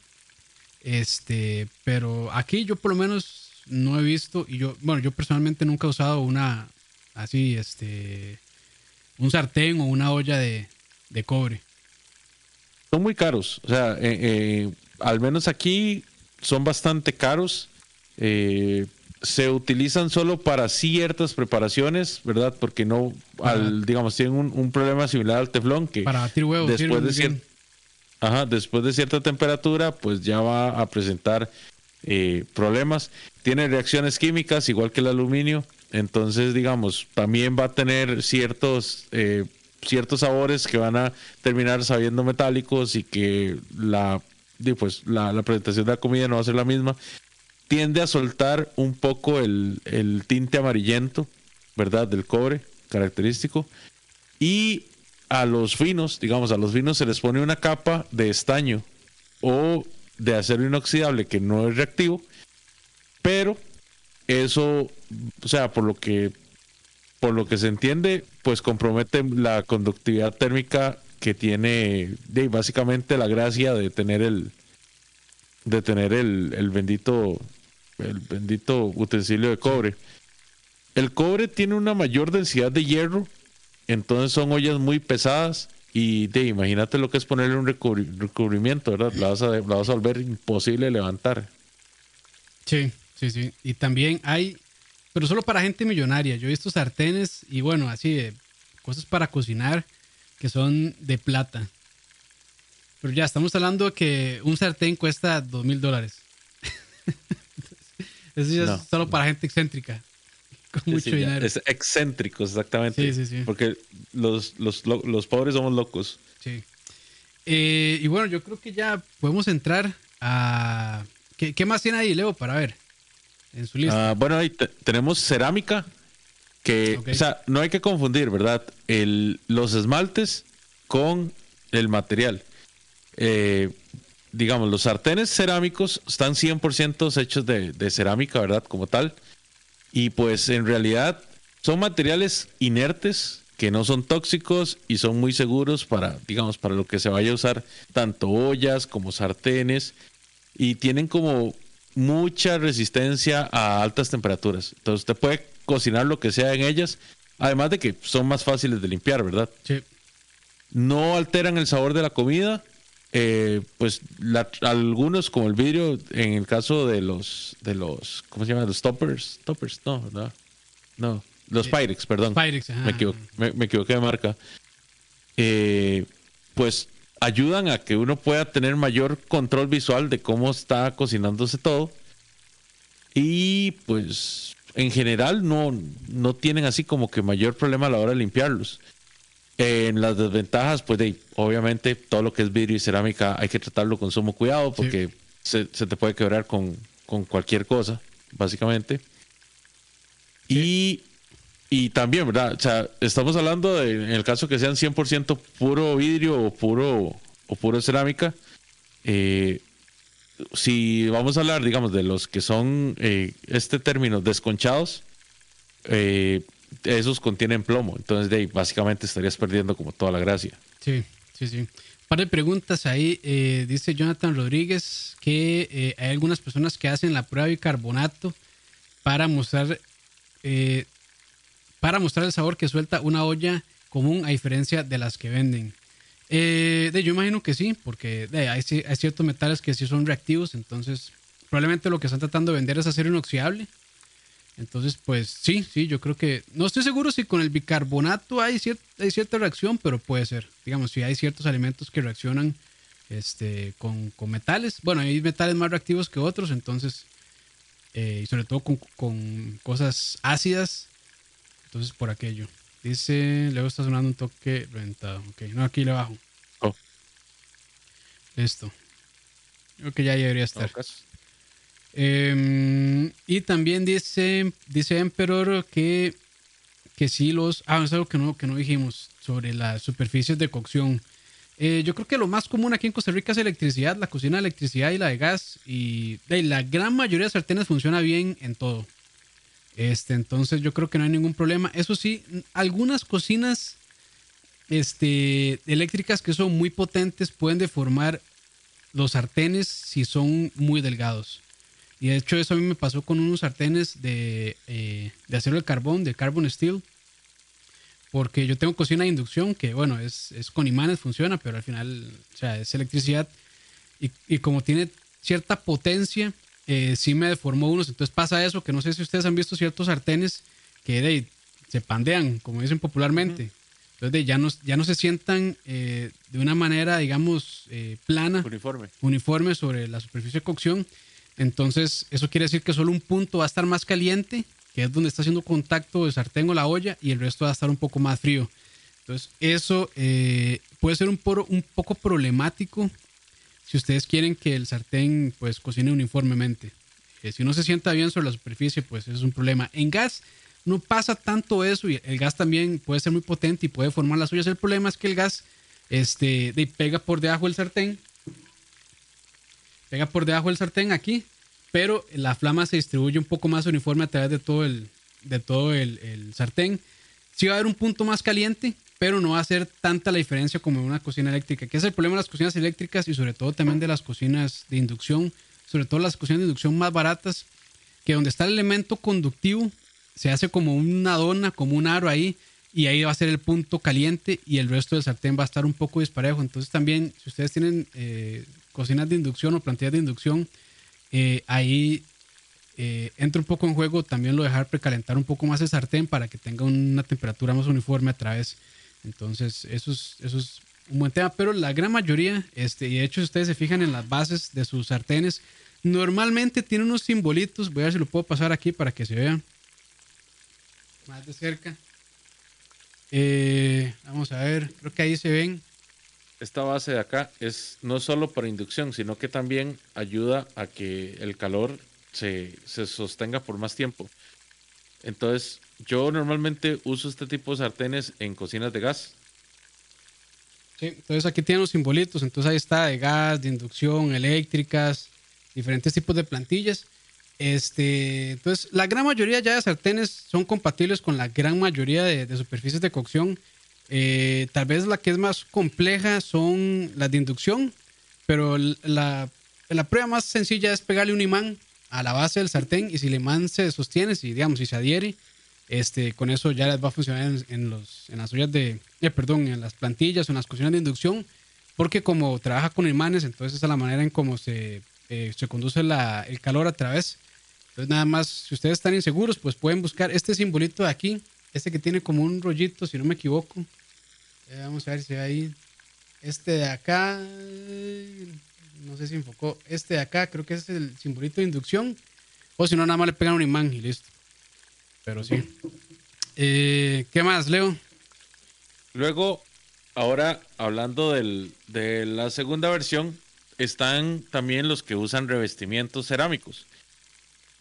este, pero aquí yo por lo menos no he visto, y yo, bueno, yo personalmente nunca he usado una, así, este, un sartén o una olla de, de cobre. Son muy caros, o sea, eh, eh, al menos aquí son bastante caros. Eh, se utilizan solo para ciertas preparaciones, ¿verdad? Porque no, al, digamos, tienen un, problema similar al teflón que para batir huevos, después de ajá, después de cierta temperatura, pues ya va a presentar eh, problemas. Tiene reacciones químicas igual que el aluminio, entonces, digamos, también va a tener ciertos eh, ciertos sabores que van a terminar sabiendo metálicos y que la pues la, presentación de la comida no va a ser la misma, tiende a soltar un poco el, tinte amarillento, ¿verdad? Del cobre característico. Y a los finos, digamos, a los finos se les pone una capa de estaño o de acero inoxidable que no es reactivo, pero eso, o sea, por lo que por lo que se entiende, pues compromete la conductividad térmica que tiene de, básicamente la gracia de tener el de tener el, el bendito el bendito utensilio de cobre. El cobre tiene una mayor densidad de hierro, entonces son ollas muy pesadas y de imagínate lo que es ponerle un recubrimiento, ¿verdad? La vas, a, la vas a volver imposible levantar. Sí, sí, sí. Y también hay, pero solo para gente millonaria. Yo he visto sartenes y bueno, así de cosas para cocinar que son de plata. Pero ya estamos hablando que un sartén cuesta dos mil dólares. Eso ya es solo para gente excéntrica. Con mucho dinero. Es excéntrico, exactamente. Sí, sí, sí. Porque los, los, los pobres somos locos. Sí. Eh, y bueno, yo creo que ya podemos entrar a. ¿Qué, qué más tiene ahí, Leo, para ver? En su lista. Ah, bueno, ahí tenemos cerámica, que, o sea, no hay que confundir, ¿verdad? El, los esmaltes con el material. Eh, digamos, los sartenes cerámicos están 100% hechos de, cerámica, ¿verdad? Como tal. Y pues en realidad son materiales inertes que no son tóxicos y son muy seguros para, digamos, para lo que se vaya a usar, tanto ollas como sartenes. Y tienen como mucha resistencia a altas temperaturas. Entonces usted puede cocinar lo que sea en ellas, además de que son más fáciles de limpiar, ¿verdad? Sí. No alteran el sabor de la comida. Eh, pues algunos como el vidrio en el caso de los de los cómo se llama los toppers toppers no no no los Pyrex perdón Pyrex, me, me, equivoqué de marca eh, pues ayudan a que uno pueda tener mayor control visual de cómo está cocinándose todo. Y pues en general no, no tienen así como que mayor problema a la hora de limpiarlos. En las desventajas, pues de, obviamente todo lo que es vidrio y cerámica hay que tratarlo con sumo cuidado porque se, te puede quebrar con, cualquier cosa, básicamente. Y y también, ¿verdad? O sea, estamos hablando de, en el caso que sean 100% puro vidrio o puro, o puro cerámica. Eh, si vamos a hablar, digamos, de los que son, eh, este término, desconchados, eh, esos contienen plomo. Entonces, de básicamente estarías perdiendo como toda la gracia. Sí, sí, sí. Un par de preguntas ahí. dice Jonathan Rodríguez que hay algunas personas que hacen la prueba de bicarbonato para mostrar para mostrar el sabor que suelta una olla común a diferencia de las que venden. Eh, de, yo imagino que sí, porque hay, ciertos metales que sí son reactivos, entonces probablemente lo que están tratando de vender es acero inoxidable. Entonces, pues sí, sí, yo creo que no estoy seguro si con el bicarbonato hay, cierta reacción, pero puede ser. Digamos, si hay ciertos alimentos que reaccionan este, con, metales. Bueno, hay metales más reactivos que otros, entonces, eh, y sobre todo con, con cosas ácidas, entonces, por aquello. Dice, luego está sonando un toque reventado. Ok, no, aquí le bajo. Oh. Listo. Creo que ya debería estar. Em, y también dice, dice Emperor que, que sí los... Ah, es algo que no, que no dijimos sobre las superficies de cocción. Eh, yo creo que lo más común aquí en Costa Rica es electricidad, la cocina de electricidad y la de gas. Y la gran mayoría de sartenes funciona bien en todo. Este, entonces yo creo que no hay ningún problema. Eso sí, algunas cocinas este, eléctricas que son muy potentes pueden deformar los sartenes si son muy delgados. Y de hecho eso a mí me pasó con unos sartenes de, eh, acero de carbón, de carbon steel. Porque yo tengo cocina de inducción que, bueno, es, con imanes, funciona, pero al final, o es electricidad. Y, y como tiene cierta potencia, eh, sí me deformó unos. Entonces pasa eso, que no sé si ustedes han visto ciertos sartenes que se pandean, como dicen popularmente. Entonces ya, no, ya no se sientan eh, de una manera, digamos, eh, plana. Uniforme. Uniforme sobre la superficie de cocción. Entonces eso quiere decir que solo un punto va a estar más caliente, que es donde está haciendo contacto el sartén o la olla, y el resto va a estar un poco más frío. Entonces eso puede ser un, un poco problemático si ustedes quieren que el sartén pues cocine uniformemente. Eh, si no se sienta bien sobre la superficie, pues es un problema. En gas no pasa tanto eso y el gas también puede ser muy potente y puede formar las ollas. El problema es que el gas este, pega por debajo del sartén, pega por debajo del sartén aquí, pero la flama se distribuye un poco más uniforme a través de todo el, de todo el, sartén. Si va a haber un punto más caliente, pero no va a ser tanta la diferencia como en una cocina eléctrica, que es el problema de las cocinas eléctricas y sobre todo también de las cocinas de inducción, sobre todo las cocinas de inducción más baratas, que donde está el elemento conductivo se hace como una dona, como un aro ahí, y ahí va a ser el punto caliente y el resto del sartén va a estar un poco disparejo. Entonces también, si ustedes tienen eh, cocinas de inducción o plantillas de inducción, eh, ahí eh, entra un poco en juego también lo dejar precalentar un poco más el sartén para que tenga una temperatura más uniforme a través entonces, eso es, un buen tema, pero la gran mayoría, este, y de hecho, ustedes se fijan en las bases de sus sartenes, normalmente tiene unos simbolitos. Voy a ver si lo puedo pasar aquí para que se vea más de cerca. Eh, vamos a ver, creo que ahí se ven. Esta base de acá es no solo para inducción, sino que también ayuda a que el calor se, se sostenga por más tiempo. Entonces, yo normalmente uso este tipo de sartenes en cocinas de gas. Sí, entonces aquí tienen los simbolitos. Entonces ahí está de gas, de inducción, eléctricas, diferentes tipos de plantillas. Este, entonces, la gran mayoría ya de sartenes son compatibles con la gran mayoría de, superficies de cocción. Eh, tal vez la que es más compleja son las de inducción, pero la, la prueba más sencilla es pegarle un imán a la base del sartén y si el imán se sostiene, si digamos, si se adhiere, este, con eso ya les va a funcionar en, en las ollas de, eh, perdón, en las plantillas en las cocinas de inducción, porque como trabaja con imanes, entonces esa es la manera en cómo se, eh, conduce el calor a través. Entonces nada más, si ustedes están inseguros, pues pueden buscar este simbolito de aquí, este que tiene como un rollito, si no me equivoco. Eh, vamos a ver si hay este de acá, no sé si enfocó, este de acá, creo que es el simbolito de inducción, o si no, nada más le pegan un imán y listo. Pero sí. Eh, ¿Qué más, Leo? Luego, ahora hablando del, de la segunda versión, están también los que usan revestimientos cerámicos.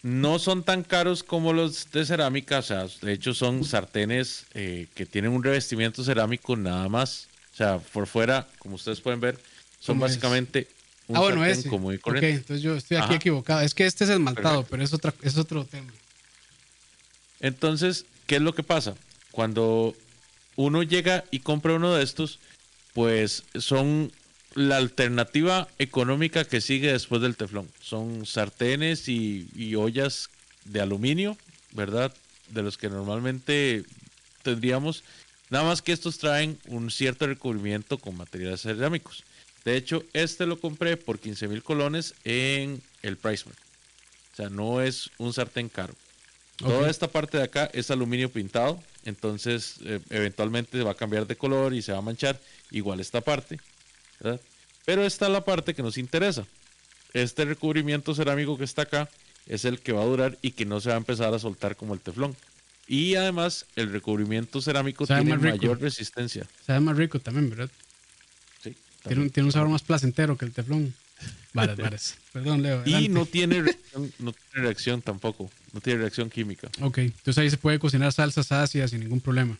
No son tan caros como los de cerámica, o sea, de hecho son sartenes eh, que tienen un revestimiento cerámico nada más. O sea, por fuera, como ustedes pueden ver, son básicamente un ah, bueno, sartén común y corriente. Ok, entonces yo estoy aquí equivocado. Es que este es el maltado, pero es, otra, es otro tema. Entonces, ¿qué es lo que pasa? Cuando uno llega y compra uno de estos, pues son la alternativa económica que sigue después del teflón. Son sartenes y, ollas de aluminio, ¿verdad? De los que normalmente tendríamos. Nada más que estos traen un cierto recubrimiento con materiales cerámicos. De hecho, este lo compré por 15 mil colones en el Priceman. O sea, no es un sartén caro. Toda esta parte de acá es aluminio pintado, entonces eh, eventualmente va a cambiar de color y se va a manchar. Igual esta parte, ¿verdad? Pero esta es la parte que nos interesa. Este recubrimiento cerámico que está acá es el que va a durar y que no se va a empezar a soltar como el teflón. Y además el recubrimiento cerámico tiene mayor resistencia. Sabe más rico también, ¿verdad? Sí. Tiene un, tiene un sabor más placentero que el teflón. Perdón, Leo. Y no tiene, reacción, no tiene reacción tampoco. No tiene reacción química. Ok, entonces ahí se puede cocinar salsas ácidas sin ningún problema.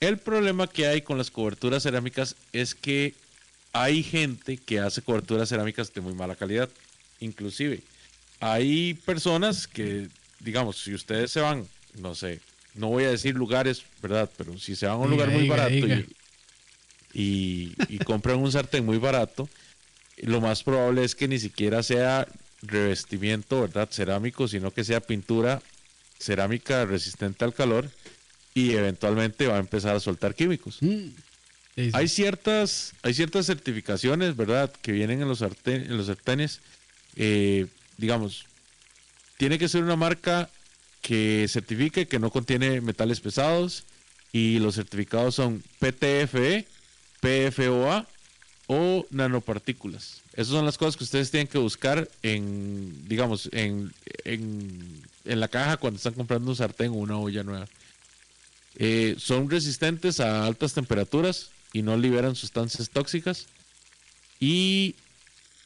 El problema que hay con las coberturas cerámicas es que hay gente que hace coberturas cerámicas de muy mala calidad. Inclusive, hay personas que, digamos, si ustedes se van, no sé, no voy a decir lugares, ¿verdad? Pero si se van a un lugar muy barato y, y compran un sartén muy barato, lo más probable es que ni siquiera sea revestimiento, ¿verdad? Cerámico, sino que sea pintura cerámica resistente al calor y eventualmente va a empezar a soltar químicos. Mm. Hay ciertas, hay ciertas certificaciones, ¿verdad? Que vienen en los, en los sartenes. Eh, digamos, tiene que ser una marca que certifique que no contiene metales pesados y los certificados son PTFE, PFOA o nanopartículas. Esas son las cosas que ustedes tienen que buscar en, digamos, en, en, la caja cuando están comprando un sartén o una olla nueva. Eh, son resistentes a altas temperaturas y no liberan sustancias tóxicas. Y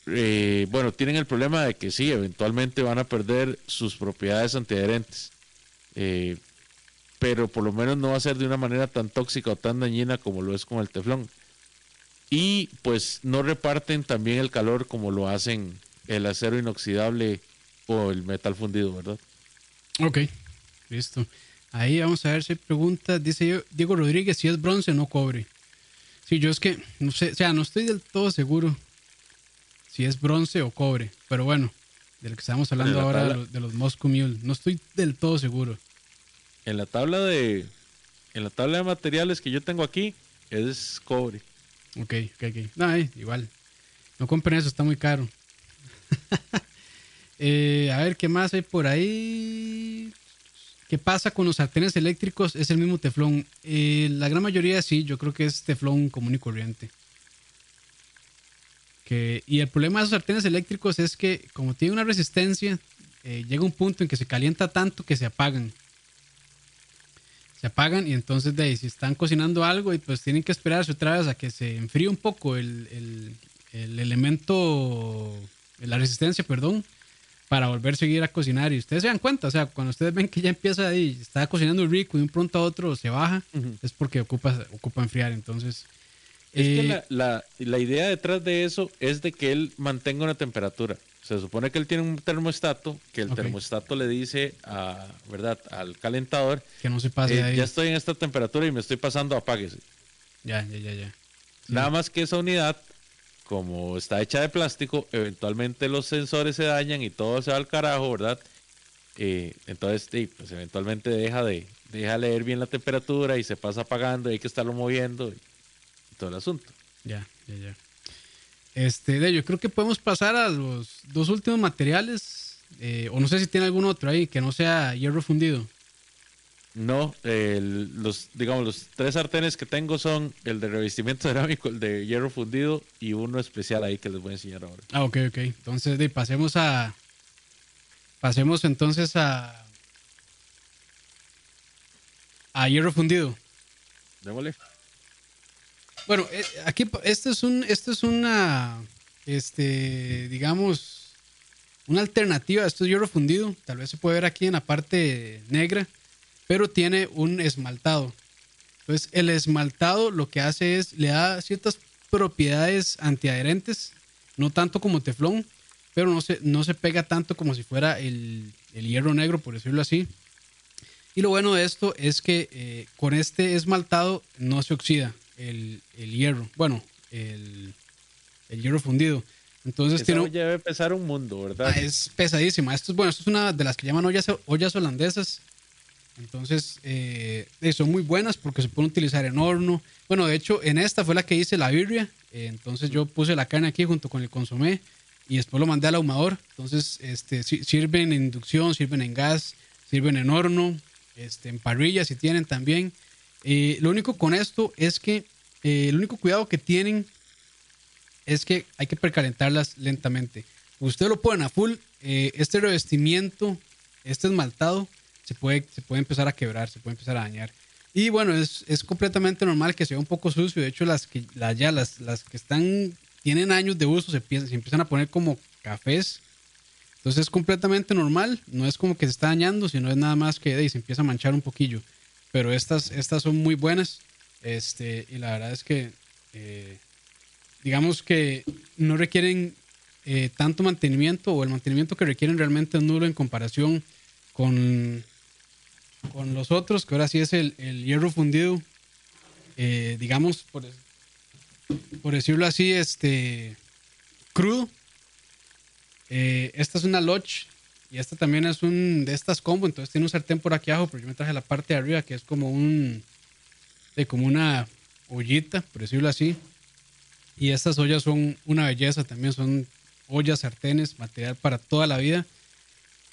eh, bueno, tienen el problema de que sí, eventualmente van a perder sus propiedades antiadherentes. Eh, pero por lo menos no va a ser de una manera tan tóxica o tan dañina como lo es con el teflón y pues no reparten también el calor como lo hacen el acero inoxidable o el metal fundido, ¿verdad? Ok, listo. Ahí vamos a ver si hay preguntas. Dice Diego Rodríguez si es bronce o no cobre. Sí, yo es que no sé, o sea, no estoy del todo seguro si es bronce o cobre, pero bueno, de lo que estamos hablando ahora de los, de los Moscow Mule, no estoy del todo seguro. En la tabla de en la tabla de materiales que yo tengo aquí es cobre. Ok, ok, ok. No, eh, igual. No compren eso, está muy caro. Eh, a ver, ¿qué más hay por ahí? ¿Qué pasa con los sartenes eléctricos? Es el mismo teflón. Eh, la gran mayoría sí, yo creo que es teflón común y corriente. Que, y el problema de esos sartenes eléctricos es que como tiene una resistencia, llega un punto en que se calienta tanto que se apagan se apagan y entonces de ahí, si están cocinando algo y pues tienen que esperarse otra vez a que se enfríe un poco el, el, el elemento, la resistencia, perdón, para volver a seguir a cocinar. Y ustedes se dan cuenta, o sea, cuando ustedes ven que ya empieza ahí, está cocinando rico y de un pronto a otro se baja, es porque ocupa, ocupa enfriar. Entonces... Es que eh, la, la, la idea detrás de eso es de que él mantenga una temperatura. Se supone que él tiene un termostato, que el termostato le dice a, ¿verdad? al calentador que no se pase eh, Ya estoy en esta temperatura y me estoy pasando, apáguese. Ya, ya, ya, ya. Nada más que esa unidad como está hecha de plástico, eventualmente los sensores se dañan y todo se va al carajo, ¿verdad? Eh, entonces, pues eventualmente deja de, deja leer bien la temperatura y se pasa apagando y hay que estarlo moviendo y, todo el asunto. Ya, ya, ya. Este, yo creo que podemos pasar a los dos últimos materiales, eh, o no sé si tiene algún otro ahí que no sea hierro fundido. No, los, digamos, los tres sartenes que tengo son el de revestimiento cerámico, el de hierro fundido y uno especial ahí que les voy a enseñar ahora. Ah, ok, ok. Entonces, de, pasemos a. Pasemos entonces a. A hierro fundido. Démosle. Bueno, eh, aquí, este es un, esto es una, este, digamos, una alternativa. Esto es hierro fundido. Tal vez se puede ver aquí en la parte negra pero tiene un esmaltado. Entonces, el esmaltado lo que hace es, le da ciertas propiedades antiadherentes, no tanto como teflón, pero no se, no se pega tanto como si fuera el, hierro negro, por decirlo así. Y lo bueno de esto es que eh, con este esmaltado no se oxida el, hierro, bueno, el, hierro fundido. Entonces Esa tiene. debe pesar un mundo, ¿verdad? Ah, es pesadísima. Esto es, bueno, esto es una de las que llaman ollas, ollas holandesas. Entonces, eh, son muy buenas porque se pueden utilizar en horno. Bueno, de hecho, en esta fue la que hice la birria. Eh, entonces, yo puse la carne aquí junto con el consomé y después lo mandé al ahumador. Entonces, este, sirven en inducción, sirven en gas, sirven en horno, este, en parrilla si tienen también. Eh, lo único con esto es que eh, el único cuidado que tienen es que hay que precalentarlas lentamente. Usted lo ponen a full, este revestimiento, este esmaltado, se puede, se puede empezar a quebrar, se puede empezar a dañar. Y bueno, es, es completamente normal que sea un poco sucio. De hecho, las que las, ya las, las que están, tienen años de uso, se, se empiezan a poner como cafés. Entonces es completamente normal. No es como que se está dañando, sino es nada más que se empieza a manchar un poquillo. Pero estas, estas son muy buenas. Este, y la verdad es que, eh, digamos que no requieren eh, tanto mantenimiento o el mantenimiento que requieren realmente es nulo en comparación con con los otros, que ahora sí es el, hierro fundido, eh, digamos, por, por, decirlo así, este crudo. Esta es una Lodge y esta también es un de estas combo, entonces tiene un sartén por aquí abajo, pero yo me traje la parte de arriba que es como un, de como una ollita, por decirlo así. Y estas ollas son una belleza también, son ollas, sartenes, material para toda la vida.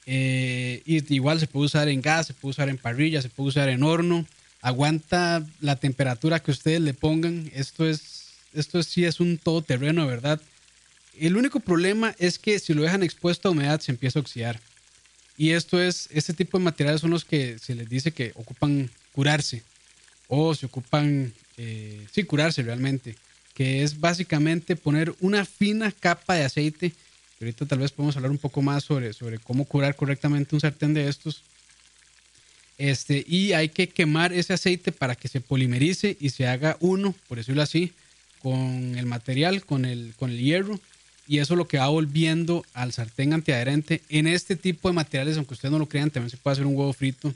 Eh, y igual se puede usar en gas, se puede usar en parrilla, se puede usar en horno. Aguanta la temperatura que ustedes le pongan. Esto es, esto sí es un todoterreno, ¿verdad? El único problema es que si lo dejan expuesto a humedad se empieza a oxidar. Y esto es, este tipo de materiales son los que se les dice que ocupan curarse. O se ocupan, eh, sí, curarse realmente. Que es básicamente poner una fina capa de aceite ahorita tal vez podemos hablar un poco más sobre, sobre cómo curar correctamente un sartén de estos. Este, y hay que quemar ese aceite para que se polimerice y se haga uno, por decirlo así, con el material, con el, con el hierro. Y eso es lo que va volviendo al sartén antiadherente. En este tipo de materiales, aunque ustedes no lo crean, también se puede hacer un huevo frito.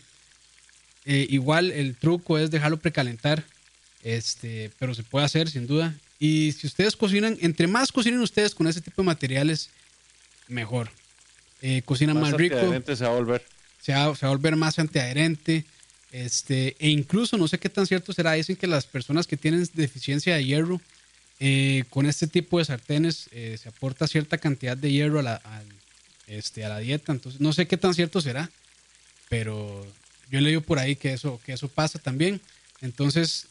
Eh, igual el truco es dejarlo precalentar, este, pero se puede hacer sin duda. Y si ustedes cocinan, entre más cocinen ustedes con ese tipo de materiales, mejor. Eh, cocina más, rico. Se va a volver. Se va, a volver más antiadherente. Este, e incluso, no sé qué tan cierto será, dicen que las personas que tienen deficiencia de hierro, eh, con este tipo de sartenes eh, se aporta cierta cantidad de hierro a la, este, a la dieta. Entonces, no sé qué tan cierto será, pero yo leído por ahí que eso, que eso pasa también. Entonces,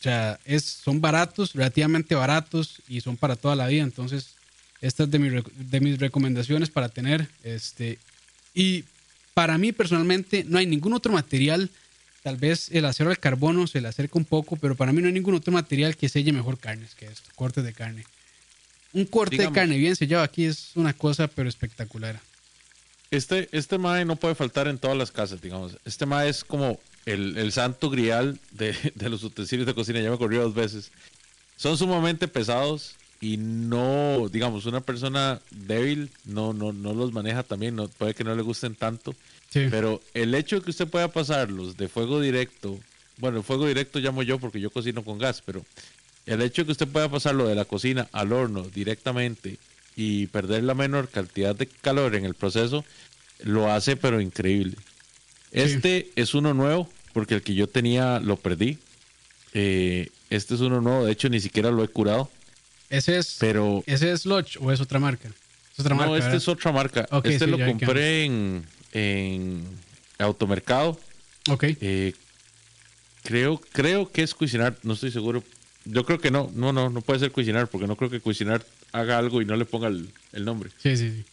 o sea, es, son baratos, relativamente baratos y son para toda la vida. Entonces, esta es de mis recomendaciones para tener. Este, y para mí personalmente no hay ningún otro material. Tal vez el acero al carbono se le acerca un poco, pero para mí no hay ningún otro material que selle mejor carnes que esto, cortes de carne. Un corte de carne bien sellado aquí es una cosa, pero espectacular. Este, este MAE no puede faltar en todas las casas, digamos. Este MAE es como el, el santo grial de, de, los utensilios de cocina. Ya me ocurrió dos veces. Son sumamente pesados, y no, digamos, una persona débil no, no, no los maneja también, no, puede que no le gusten tanto, pero el hecho de que usted pueda pasarlos de fuego directo, bueno, el fuego directo llamo yo porque yo cocino con gas, pero el hecho de que usted pueda pasarlo de la cocina al horno directamente y perder la menor cantidad de calor en el proceso, lo hace pero increíble. Este es uno nuevo, porque el que yo tenía lo perdí. Eh, este es uno nuevo, de hecho ni siquiera lo he curado. Ese es, pero, ¿ese es Lodge o es otra marca? no, este es otra marca. este lo compré en, en automercado. Ok. Eh, creo, creo que es Cuisinar, no estoy seguro. Yo creo que no, no, no, no puede ser Cuisinar, porque no creo que Cuisinar haga algo y no le ponga el, nombre. Sí, sí, sí.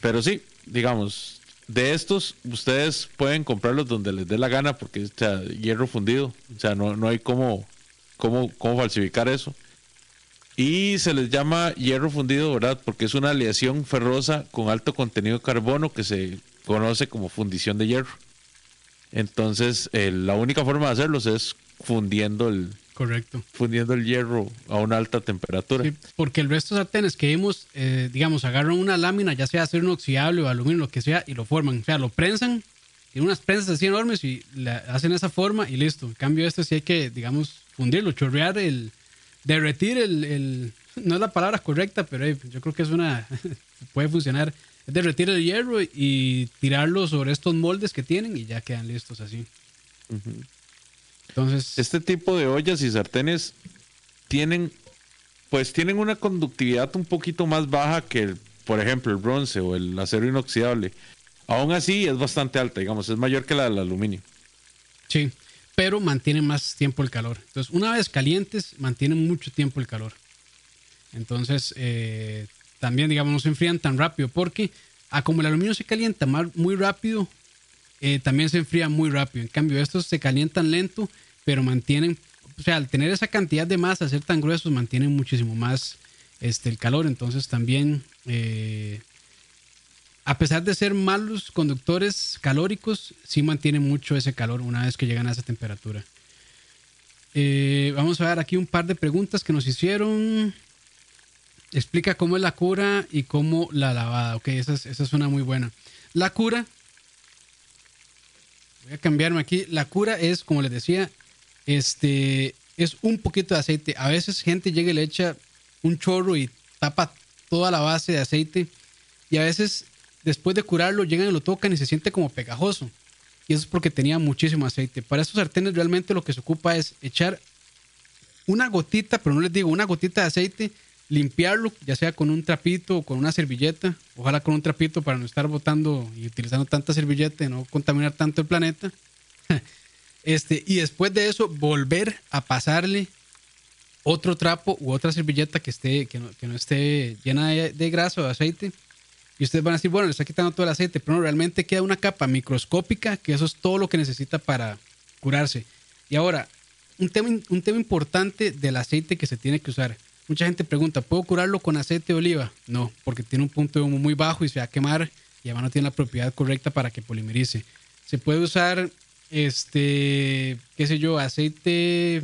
Pero sí, digamos, de estos, ustedes pueden comprarlos donde les dé la gana, porque es hierro fundido. O sea, no, no hay cómo, cómo, cómo falsificar eso. Y se les llama hierro fundido, ¿verdad? Porque es una aleación ferrosa con alto contenido de carbono que se conoce como fundición de hierro. Entonces, la única forma de hacerlos es fundiendo el, Correcto. Fundiendo el hierro a una alta temperatura. Sí, porque el resto de sartenes que vimos, eh, digamos, agarran una lámina, ya sea acero inoxidable o aluminio, lo que sea, y lo forman. O sea, lo prensan, tienen unas prensas así enormes y hacen esa forma y listo. En cambio, esto sí hay que, digamos, fundirlo, chorrear el, derretir el, no es la palabra correcta, pero yo creo que es una, puede funcionar. Es derretir el hierro y tirarlo sobre estos moldes que tienen y ya quedan listos así. Entonces. Este tipo de ollas y sartenes tienen, pues tienen una conductividad un poquito más baja que, por ejemplo, el bronce o el acero inoxidable. Aún así es bastante alta, digamos, es mayor que la del aluminio. Sí pero mantienen más tiempo el calor. Entonces, una vez calientes, mantienen mucho tiempo el calor. Entonces, eh, también, digamos, no se enfrían tan rápido, porque a como el aluminio se calienta muy rápido, eh, también se enfría muy rápido. En cambio, estos se calientan lento, pero mantienen, o sea, al tener esa cantidad de masa, ser tan gruesos, mantienen muchísimo más este, el calor. Entonces, también eh, a pesar de ser malos conductores calóricos, sí mantienen mucho ese calor una vez que llegan a esa temperatura. Eh, vamos a ver aquí un par de preguntas que nos hicieron. Explica cómo es la cura y cómo la lavada. Ok, esa es, esa es una muy buena. La cura, voy a cambiarme aquí. La cura es, como les decía, este, es un poquito de aceite. A veces gente llega y le echa un chorro y tapa toda la base de aceite. Y a veces después de curarlo llegan y lo tocan y se siente como pegajoso. Y eso es porque tenía muchísimo aceite. Para estos sartenes realmente lo que se ocupa es echar una gotita, pero no les digo una gotita de aceite, limpiarlo, ya sea con un trapito o con una servilleta, ojalá con un trapito para no estar botando y utilizando tanta servilleta y no contaminar tanto el planeta. Este, y después de eso, volver a pasarle otro trapo u otra servilleta que, esté, que, no, esté llena de, de grasa o de aceite y ustedes van a decir, bueno, le está quitando todo el aceite, pero no, realmente queda una capa microscópica que eso es todo lo que necesita para curarse. Y ahora, un tema, un tema importante del aceite que se tiene que usar. Mucha gente pregunta, ¿puedo curarlo con aceite de oliva? No, porque tiene un punto de humo muy bajo y se va a quemar y además no tiene la propiedad correcta para que polimerice. Se puede usar, este, qué sé yo, aceite...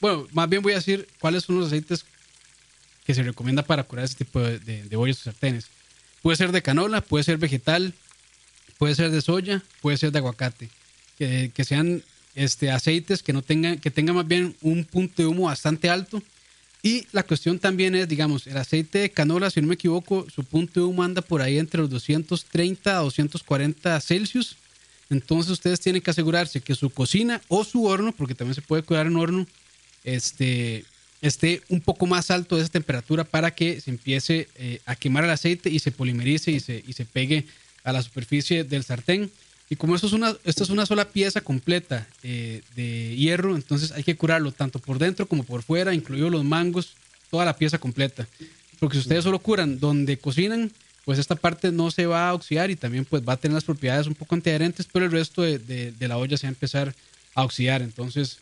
Bueno, más bien voy a decir cuáles son los aceites que se recomienda para curar este tipo de, de, o sartenes. Puede ser de canola, puede ser vegetal, puede ser de soya, puede ser de aguacate. Que, sean este, aceites que no tengan, que tengan más bien un punto de humo bastante alto. Y la cuestión también es, digamos, el aceite de canola, si no me equivoco, su punto de humo anda por ahí entre los 230 a 240 Celsius. Entonces ustedes tienen que asegurarse que su cocina o su horno, porque también se puede cuidar en horno, este, esté un poco más alto de esa temperatura para que se empiece eh, a quemar el aceite y se polimerice y se, y se pegue a la superficie del sartén. Y como esto es una, esto es una sola pieza completa eh, de hierro, entonces hay que curarlo tanto por dentro como por fuera, incluidos los mangos, toda la pieza completa. Porque si ustedes solo curan donde cocinan, pues esta parte no se va a oxidar y también pues va a tener las propiedades un poco antiadherentes, pero el resto de, de la olla se va a empezar a oxidar. Entonces,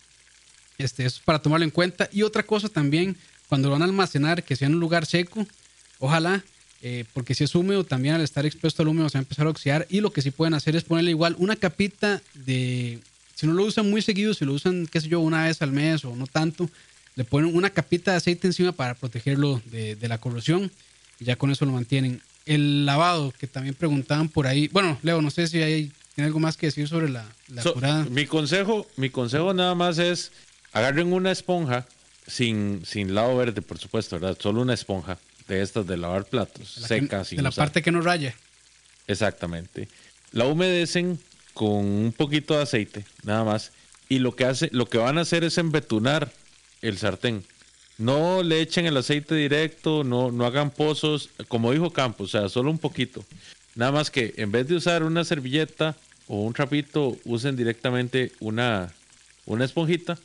este, eso es para tomarlo en cuenta. Y otra cosa también, cuando lo van a almacenar, que sea en un lugar seco, ojalá, eh, porque si es húmedo, también al estar expuesto al húmedo se va a empezar a oxidar. Y lo que sí pueden hacer es ponerle igual una capita de, si no lo usan muy seguido, si lo usan, qué sé yo, una vez al mes o no tanto, le ponen una capita de aceite encima para protegerlo de, la corrosión. Y ya con eso lo mantienen. El lavado, que también preguntaban por ahí. Bueno, Leo, no sé si hay ¿Tiene algo más que decir sobre la, curada? Mi consejo, mi consejo nada más es agarren una esponja, sin, sin lado verde, por supuesto, ¿verdad? Solo una esponja de estas de lavar platos, seca, De la parte que no raya. Exactamente. La humedecen con un poquito de aceite, nada más. Y lo que hace, lo que van a hacer es embetunar el sartén. No le echen el aceite directo, no, no hagan pozos, como dijo Campos, o sea, solo un poquito. Nada más que en vez de usar una servilleta o un trapito, usen directamente una, una esponjita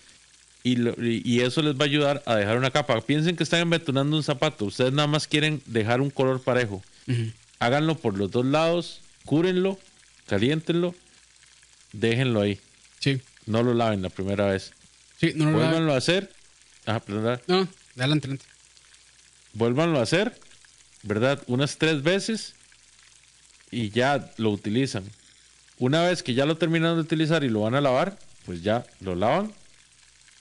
y, y, eso les va a ayudar a dejar una capa. Piensen que están embetunando un zapato, ustedes nada más quieren dejar un color parejo. Háganlo por los dos lados, cúrenlo, caliéntenlo, déjenlo ahí. Sí. No lo laven la primera vez. Sí, no lo Vuélvanlo a hacer Ah, perdón. No, adelante, adelante. Vuélvanlo a hacer, ¿verdad? Unas tres veces y ya lo utilizan. Una vez que ya lo terminan de utilizar y lo van a lavar, pues ya lo lavan.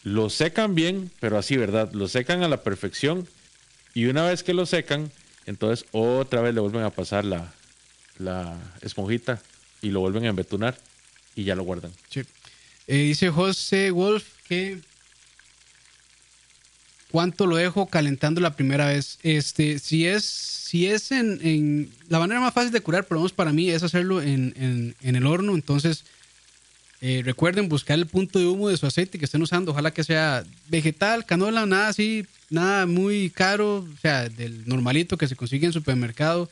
Lo secan bien, pero así, ¿verdad? Lo secan a la perfección. Y una vez que lo secan, entonces otra vez le vuelven a pasar la, la esponjita y lo vuelven a embetunar y ya lo guardan. Sí. Eh, dice José Wolf que cuánto lo dejo calentando la primera vez. Este, si es, si es en, la manera más fácil de curar, por lo menos para mí, es hacerlo en, el horno. Entonces, eh, recuerden buscar el punto de humo de su aceite que estén usando. Ojalá que sea vegetal, canola, nada así, nada muy caro, o sea, del normalito que se consigue en supermercado.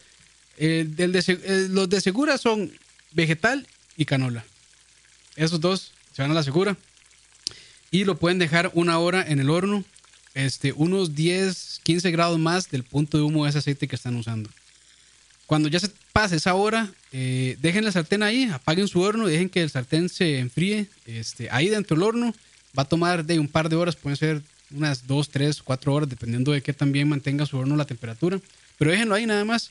Eh, eh, los de segura son vegetal y canola. Esos dos se van a la segura. Y lo pueden dejar una hora en el horno este, unos 10, 15 grados más del punto de humo de ese aceite que están usando. Cuando ya se pase esa hora, eh, dejen la sartén ahí, apaguen su horno, dejen que el sartén se enfríe este, ahí dentro del horno. Va a tomar de un par de horas, pueden ser unas 2, 3, 4 horas, dependiendo de qué también mantenga su horno la temperatura. Pero déjenlo ahí nada más.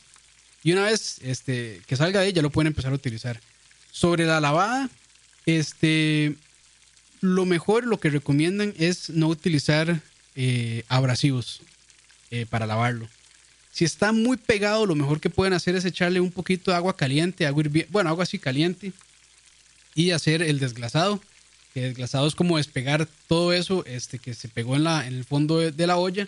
Y una vez este, que salga de ahí, ya lo pueden empezar a utilizar. Sobre la lavada, este, lo mejor, lo que recomiendan es no utilizar eh, abrasivos eh, para lavarlo. Si está muy pegado, lo mejor que pueden hacer es echarle un poquito de agua caliente, agua bueno, agua así caliente, y hacer el desglasado. El desglasado es como despegar todo eso este, que se pegó en, la, en el fondo de, la olla.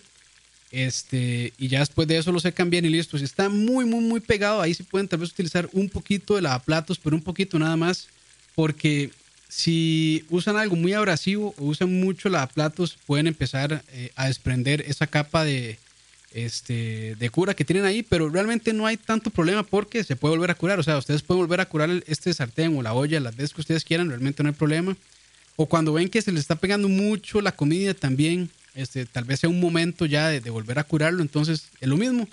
Este, y ya después de eso lo secan bien y listo. Si está muy, muy, muy pegado, ahí sí pueden tal vez utilizar un poquito de lavaplatos, pero un poquito nada más, porque si usan algo muy abrasivo o usan mucho lavaplatos, pueden empezar eh, a desprender esa capa de, este, de cura que tienen ahí, pero realmente no hay tanto problema porque se puede volver a curar. O sea, ustedes pueden volver a curar este sartén o la olla las veces que ustedes quieran, realmente no hay problema. O cuando ven que se les está pegando mucho la comida también, este, tal vez sea un momento ya de, de volver a curarlo, entonces es lo mismo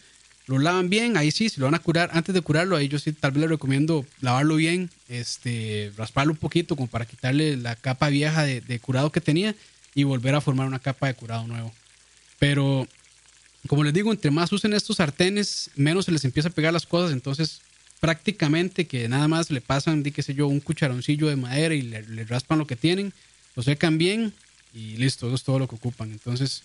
lo lavan bien, ahí sí, si lo van a curar, antes de curarlo, ahí yo sí tal vez le recomiendo lavarlo bien, este, rasparlo un poquito como para quitarle la capa vieja de, curado que tenía y volver a formar una capa de curado nuevo. Pero, como les digo, entre más usen estos sartenes, menos se les empieza a pegar las cosas, entonces prácticamente que nada más le pasan, di qué sé yo, un cucharoncillo de madera y le, le raspan lo que tienen, lo secan bien y listo, eso es todo lo que ocupan. Entonces,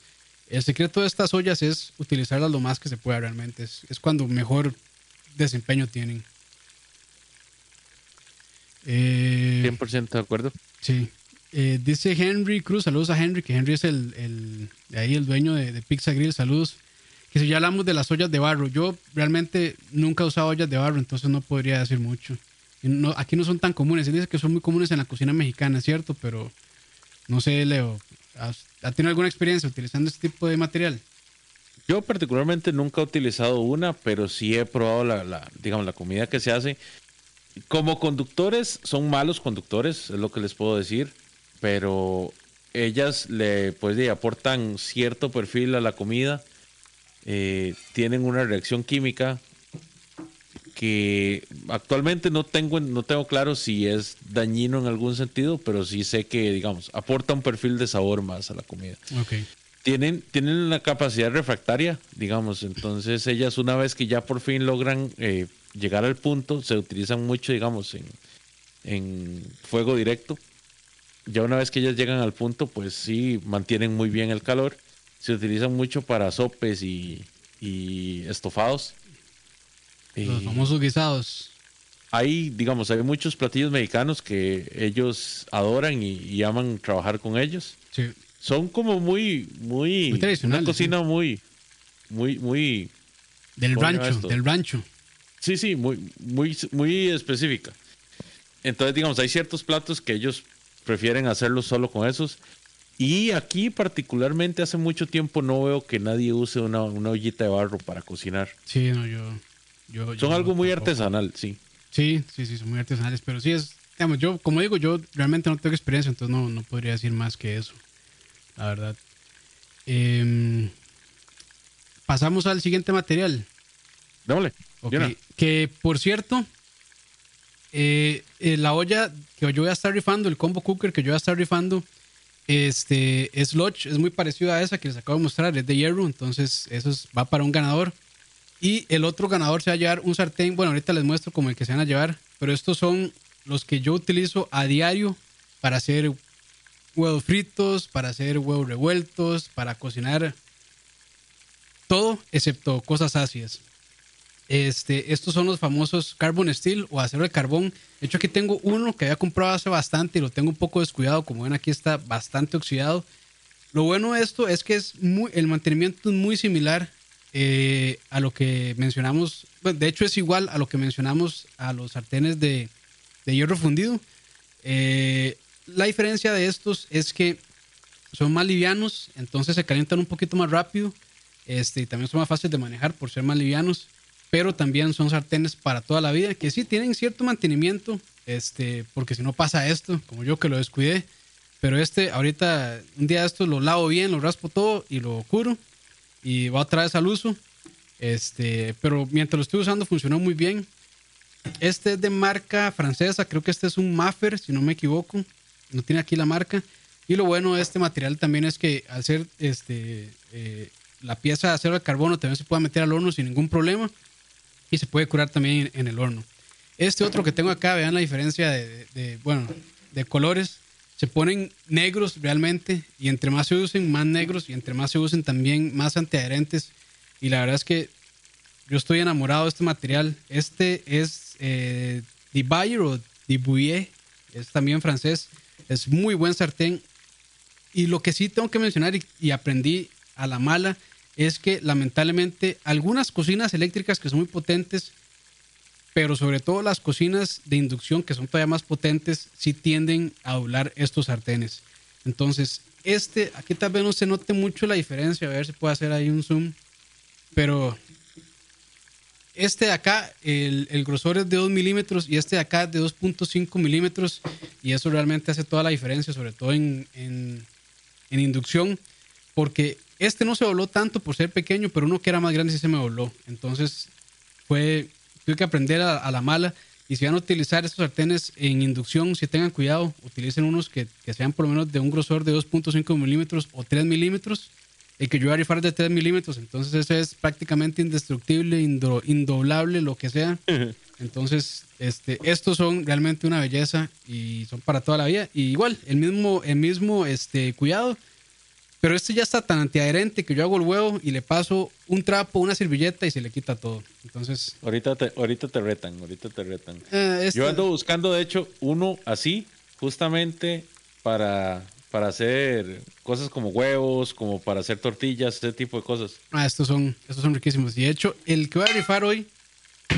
el secreto de estas ollas es utilizarlas lo más que se pueda realmente. Es, cuando mejor desempeño tienen. 100% eh, de acuerdo. Sí. Eh, dice Henry Cruz, saludos a Henry, que Henry es el, de ahí el dueño de, Pizza Grill, saludos. Que si ya hablamos de las ollas de barro, yo realmente nunca he usado ollas de barro, entonces no podría decir mucho. No, aquí no son tan comunes, se dice que son muy comunes en la cocina mexicana, ¿cierto? Pero no sé, Leo, ¿Ha tenido alguna experiencia utilizando este tipo de material? Yo particularmente nunca he utilizado una, pero sí he probado la, digamos, la comida que se hace. Como conductores, son malos conductores, es lo que les puedo decir, pero ellas le pues, aportan cierto perfil a la comida, eh, tienen una reacción química que actualmente no tengo, no tengo claro si es dañino en algún sentido, pero sí sé que, digamos, aporta un perfil de sabor más a la comida. Tienen, tienen una capacidad refractaria, digamos, entonces ellas una vez que ya por fin logran eh, llegar al punto, se utilizan mucho, digamos, en, en fuego directo. Ya una vez que ellas llegan al punto, pues sí, mantienen muy bien el calor. Se utilizan mucho para sopes y, y estofados los famosos guisados. Hay, digamos, hay muchos platillos mexicanos que ellos adoran y, aman trabajar con ellos. Sí. son como muy, muy, muy tradicional. Una cocina muy, muy, muy. Del rancho, del rancho. Sí, sí, muy, muy, muy específica. Entonces, digamos, hay ciertos platos que ellos prefieren hacerlo solo con esos. Y aquí particularmente hace mucho tiempo no veo que nadie use una, una ollita de barro para cocinar. Sí, no, yo... yo son algo muy artesanal, sí. Sí, sí, sí, son muy artesanales, pero sí es, digamos, yo, como digo, yo realmente no tengo experiencia, entonces no, no podría decir más que eso, la verdad. Em, pasamos al siguiente material. Démosle. Que, por cierto, eh, eh, la olla que yo voy a estar rifando, el combo cooker que yo voy a estar rifando, este, es Lodge, es muy parecido a esa que les acabo de mostrar, es de hierro, entonces eso va para un ganador. Y el otro ganador se va a llevar un sartén, bueno, ahorita les muestro como el que se van a llevar, pero estos son los que yo utilizo a diario para hacer huevos fritos, para hacer huevos revueltos, para cocinar todo excepto cosas ácidas. Este, estos son los famosos Carbon Steel o acero de carbón. De hecho, aquí tengo uno que había comprado hace bastante y lo tengo un poco descuidado. Como ven, aquí está bastante oxidado. Lo bueno de esto es que es muy, el mantenimiento es muy similar eh, a lo que mencionamos. de hecho, es igual a lo que mencionamos a los sartenes de, hierro fundido. Eh, la diferencia de estos es que son más livianos, entonces se calientan un poquito más rápido. Este, y también son más fáciles de manejar por ser más livianos pero también son sartenes para toda la vida, que sí tienen cierto mantenimiento, este, porque si no pasa esto, como yo que lo descuidé, pero este, ahorita, un día de estos lo lavo bien, lo raspo todo y lo curo y va otra vez al uso. Este, pero mientras lo estoy usando funcionó muy bien. Este es de marca francesa, creo que este es un Maffer, si no me equivoco. No tiene aquí la marca. Y lo bueno de este material también es que al ser este, eh, la pieza de acero de carbono también se puede meter al horno sin ningún problema y se puede curar también en el horno. Este otro que tengo acá, vean la diferencia de, bueno, de colores. Se ponen negros realmente y entre más se usen, más negros y entre más se usen también más antiadherentes. Y la verdad es que yo estoy enamorado de este material. Este es eh, Bayer o Dibouillet, es también francés. Es muy buen sartén. Y lo que sí tengo que mencionar y aprendí a la mala es que lamentablemente algunas cocinas eléctricas que son muy potentes, pero sobre todo las cocinas de inducción que son todavía más potentes, sí tienden a doblar estos sartenes. Entonces, este, aquí tal vez no se note mucho la diferencia, a ver si puedo hacer ahí un zoom, pero este de acá, el, grosor es de 2 milímetros y este de acá de 2.5 milímetros y eso realmente hace toda la diferencia, sobre todo en, en, en inducción, porque este no se voló tanto por ser pequeño, pero uno que era más grande sí se me voló. Entonces, fue, tuve que aprender a, la mala. Y si van a utilizar estos sartenes en inducción, si tengan cuidado, utilicen unos que, sean por lo menos de un grosor de 2.5 milímetros o 3 milímetros. El que yo voy a rifar de 3 milímetros, entonces ese es prácticamente indestructible, indoblable, lo que sea. Entonces, este, estos son realmente una belleza y son para toda la vida. Y igual, el mismo, el mismo este, cuidado pero este ya está tan antiadherente que yo hago el huevo y le paso un trapo, una servilleta y se le quita todo. Entonces. Ahorita te, ahorita te retan, ahorita te retan. Eh, este yo ando buscando, de hecho, uno así, justamente para, para hacer cosas como huevos, como para hacer tortillas, ese tipo de cosas. Ah, estos son, estos son riquísimos. Y de hecho, el que voy a rifar hoy. El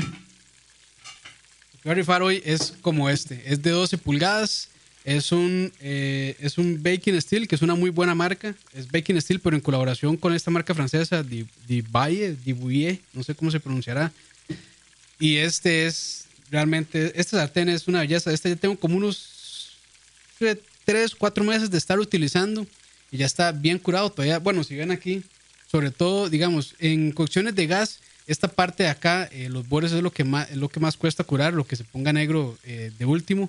que voy a rifar hoy es como este. Es de 12 pulgadas es un, eh, es un Baking Steel, que es una muy buena marca. Es Baking Steel, pero en colaboración con esta marca francesa, Dibaye, Dibouillet, no sé cómo se pronunciará. Y este es realmente, este sartén es una belleza. Este ya tengo como unos 3, 4 meses de estar utilizando y ya está bien curado todavía. Bueno, si ven aquí, sobre todo, digamos, en cocciones de gas, esta parte de acá, eh, los bordes es lo que más, es lo que más cuesta curar, lo que se ponga negro eh, de último.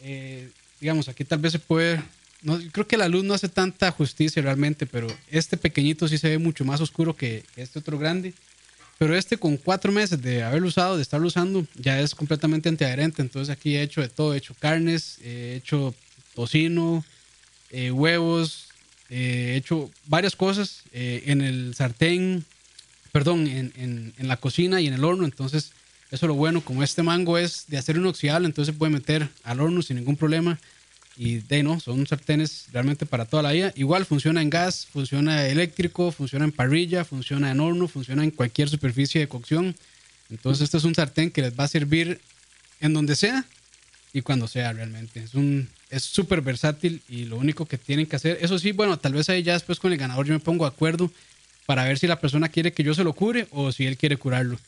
Eh, digamos, aquí tal vez se puede, no, creo que la luz no hace tanta justicia realmente, pero este pequeñito sí se ve mucho más oscuro que este otro grande. Pero este con cuatro meses de haberlo usado, de estarlo usando, ya es completamente antiadherente. Entonces aquí he hecho de todo, he hecho carnes, he hecho tocino, eh, huevos, eh, he hecho varias cosas eh, en el sartén, perdón, en, en, en, la cocina y en el horno. Entonces eso es lo bueno, como este mango es de acero inoxidable, entonces se puede meter al horno sin ningún problema. Y de no, son sartenes realmente para toda la vida. Igual funciona en gas, funciona eléctrico, funciona en parrilla, funciona en horno, funciona en cualquier superficie de cocción. Entonces este es un sartén que les va a servir en donde sea y cuando sea realmente. Es un es súper versátil y lo único que tienen que hacer, eso sí, bueno, tal vez ahí ya después con el ganador yo me pongo de acuerdo para ver si la persona quiere que yo se lo cure o si él quiere curarlo.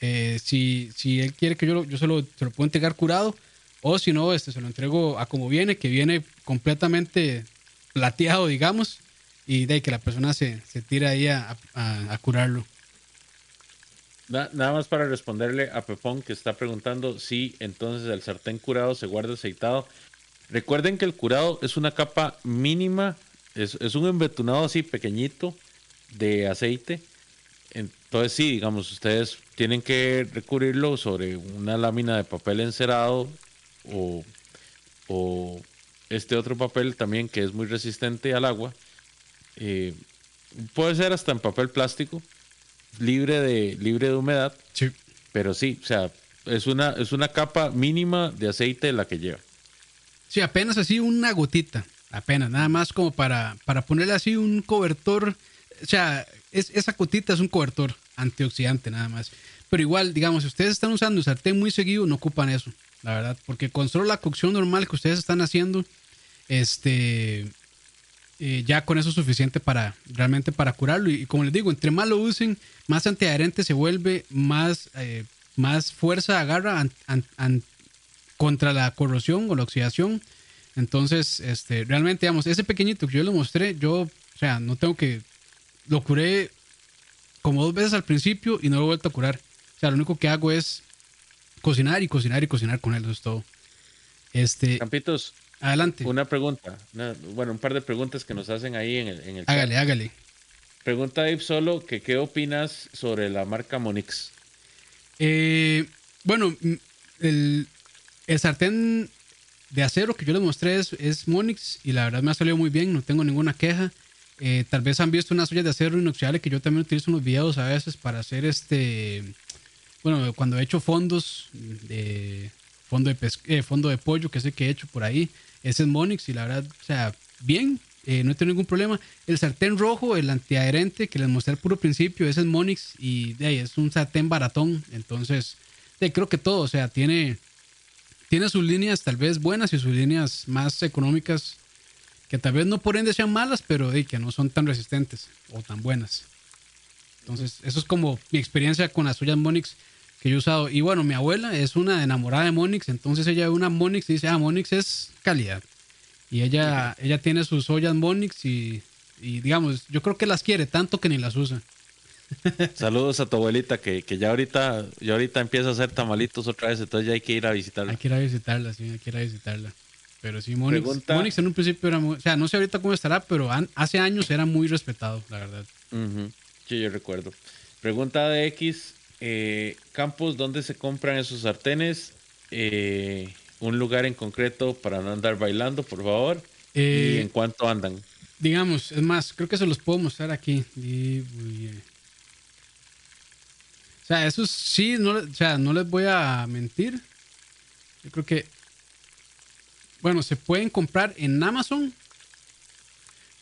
Eh, si, si él quiere que yo, yo se, lo, se lo puedo entregar curado o si no, este, se lo entrego a como viene, que viene completamente plateado, digamos, y de que la persona se, se tira ahí a, a curarlo. Nada más para responderle a Pepón que está preguntando si entonces el sartén curado se guarda aceitado. Recuerden que el curado es una capa mínima, es, un embetunado así pequeñito de aceite. Entonces sí, digamos, ustedes tienen que recurrirlo sobre una lámina de papel encerado o, o este otro papel también que es muy resistente al agua. Eh, puede ser hasta en papel plástico libre de, libre de humedad. Sí. Pero sí, o sea, es una, es una capa mínima de aceite la que lleva. Sí, apenas así una gotita, apenas, nada más como para, para ponerle así un cobertor. O sea, es, esa gotita es un cobertor antioxidante nada más. Pero igual, digamos, si ustedes están usando el sartén muy seguido, no ocupan eso, la verdad, porque con solo la cocción normal que ustedes están haciendo, este, eh, ya con eso es suficiente para realmente para curarlo. Y, como les digo, entre más lo usen, más antiadherente se vuelve, más, eh, más fuerza agarra contra la corrosión o la oxidación. Entonces, este, realmente, digamos, ese pequeñito que yo le mostré, yo, o sea, no tengo que, lo curé como dos veces al principio y no lo he vuelto a curar. O sea, lo único que hago es cocinar y cocinar y cocinar con él, eso es todo. Este, Campitos, Adelante. Una pregunta, bueno, un par de preguntas que nos hacen ahí en el, en Hágale, hágale. Pregunta Dave Solo que qué opinas sobre la marca Monix. Eh, bueno, el, sartén de acero que yo les mostré es, Monix y la verdad me ha salido muy bien, no tengo ninguna queja. Eh, tal vez han visto unas ollas de acero inoxidable que yo también utilizo en los videos a veces para hacer este, bueno, cuando he hecho fondos de fondo de, eh, fondo de pollo, que el que he hecho por ahí. Ese es Monix y la verdad, o sea, bien, eh, no tengo ningún problema. El sartén rojo, el antiadherente que les mostré al puro principio, ese es Monix y de ahí es un sartén baratón. Entonces, creo que todo, o sea, tiene, tiene sus líneas tal vez buenas y sus líneas más económicas que tal vez no por ende sean malas, pero de, que no son tan resistentes o tan buenas. Entonces, eso es como mi experiencia con las ollas Monix que yo he usado. Y bueno, mi abuela es una enamorada de Monix, entonces ella ve una Monix y dice, ah, Monix es calidad. Y ella, ella tiene sus ollas Monix y, digamos, yo creo que las quiere tanto que ni las usa. Saludos a tu abuelita que, ya ahorita ya ahorita empieza a hacer tamalitos otra vez, entonces ya hay que ir a visitarla. Hay que ir a visitarla, sí, hay que ir a visitarla. Pero sí, Monix, Monix en un principio era muy, o sea, no sé ahorita cómo estará, pero hace años era muy respetado, la verdad. Sí, yo recuerdo. Pregunta de X, eh, Campos, ¿dónde se compran esos sartenes? Eh, un lugar en concreto para no andar bailando, por favor. ¿Y eh, en cuánto andan? Digamos, es más, creo que se los puedo mostrar aquí. O sea, eso sí, no, o sea, no les voy a mentir. Yo creo que, bueno, se pueden comprar en Amazon.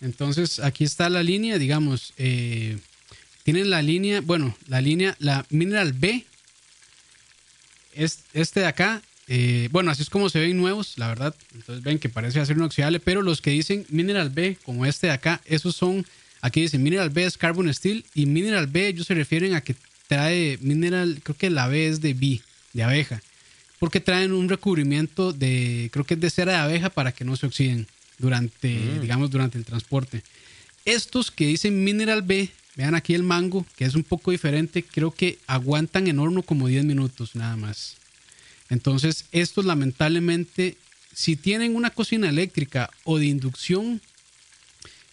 Entonces, aquí está la línea, digamos, eh, tienen la línea, bueno, la línea, la Mineral B. Es, este de acá, eh, bueno, así es como se ven nuevos, la verdad. Entonces ven que parece hacer inoxidable, pero los que dicen Mineral B, como este de acá, esos son, aquí dicen Mineral B es Carbon Steel y Mineral B ellos se refieren a que trae Mineral, creo que la B es de B, de abeja, porque traen un recubrimiento de, creo que es de cera de abeja para que no se oxiden durante, mm. digamos, durante el transporte. Estos que dicen Mineral B Vean aquí el mango, que es un poco diferente. Creo que aguantan en horno como 10 minutos nada más. Entonces, estos lamentablemente, si tienen una cocina eléctrica o de inducción,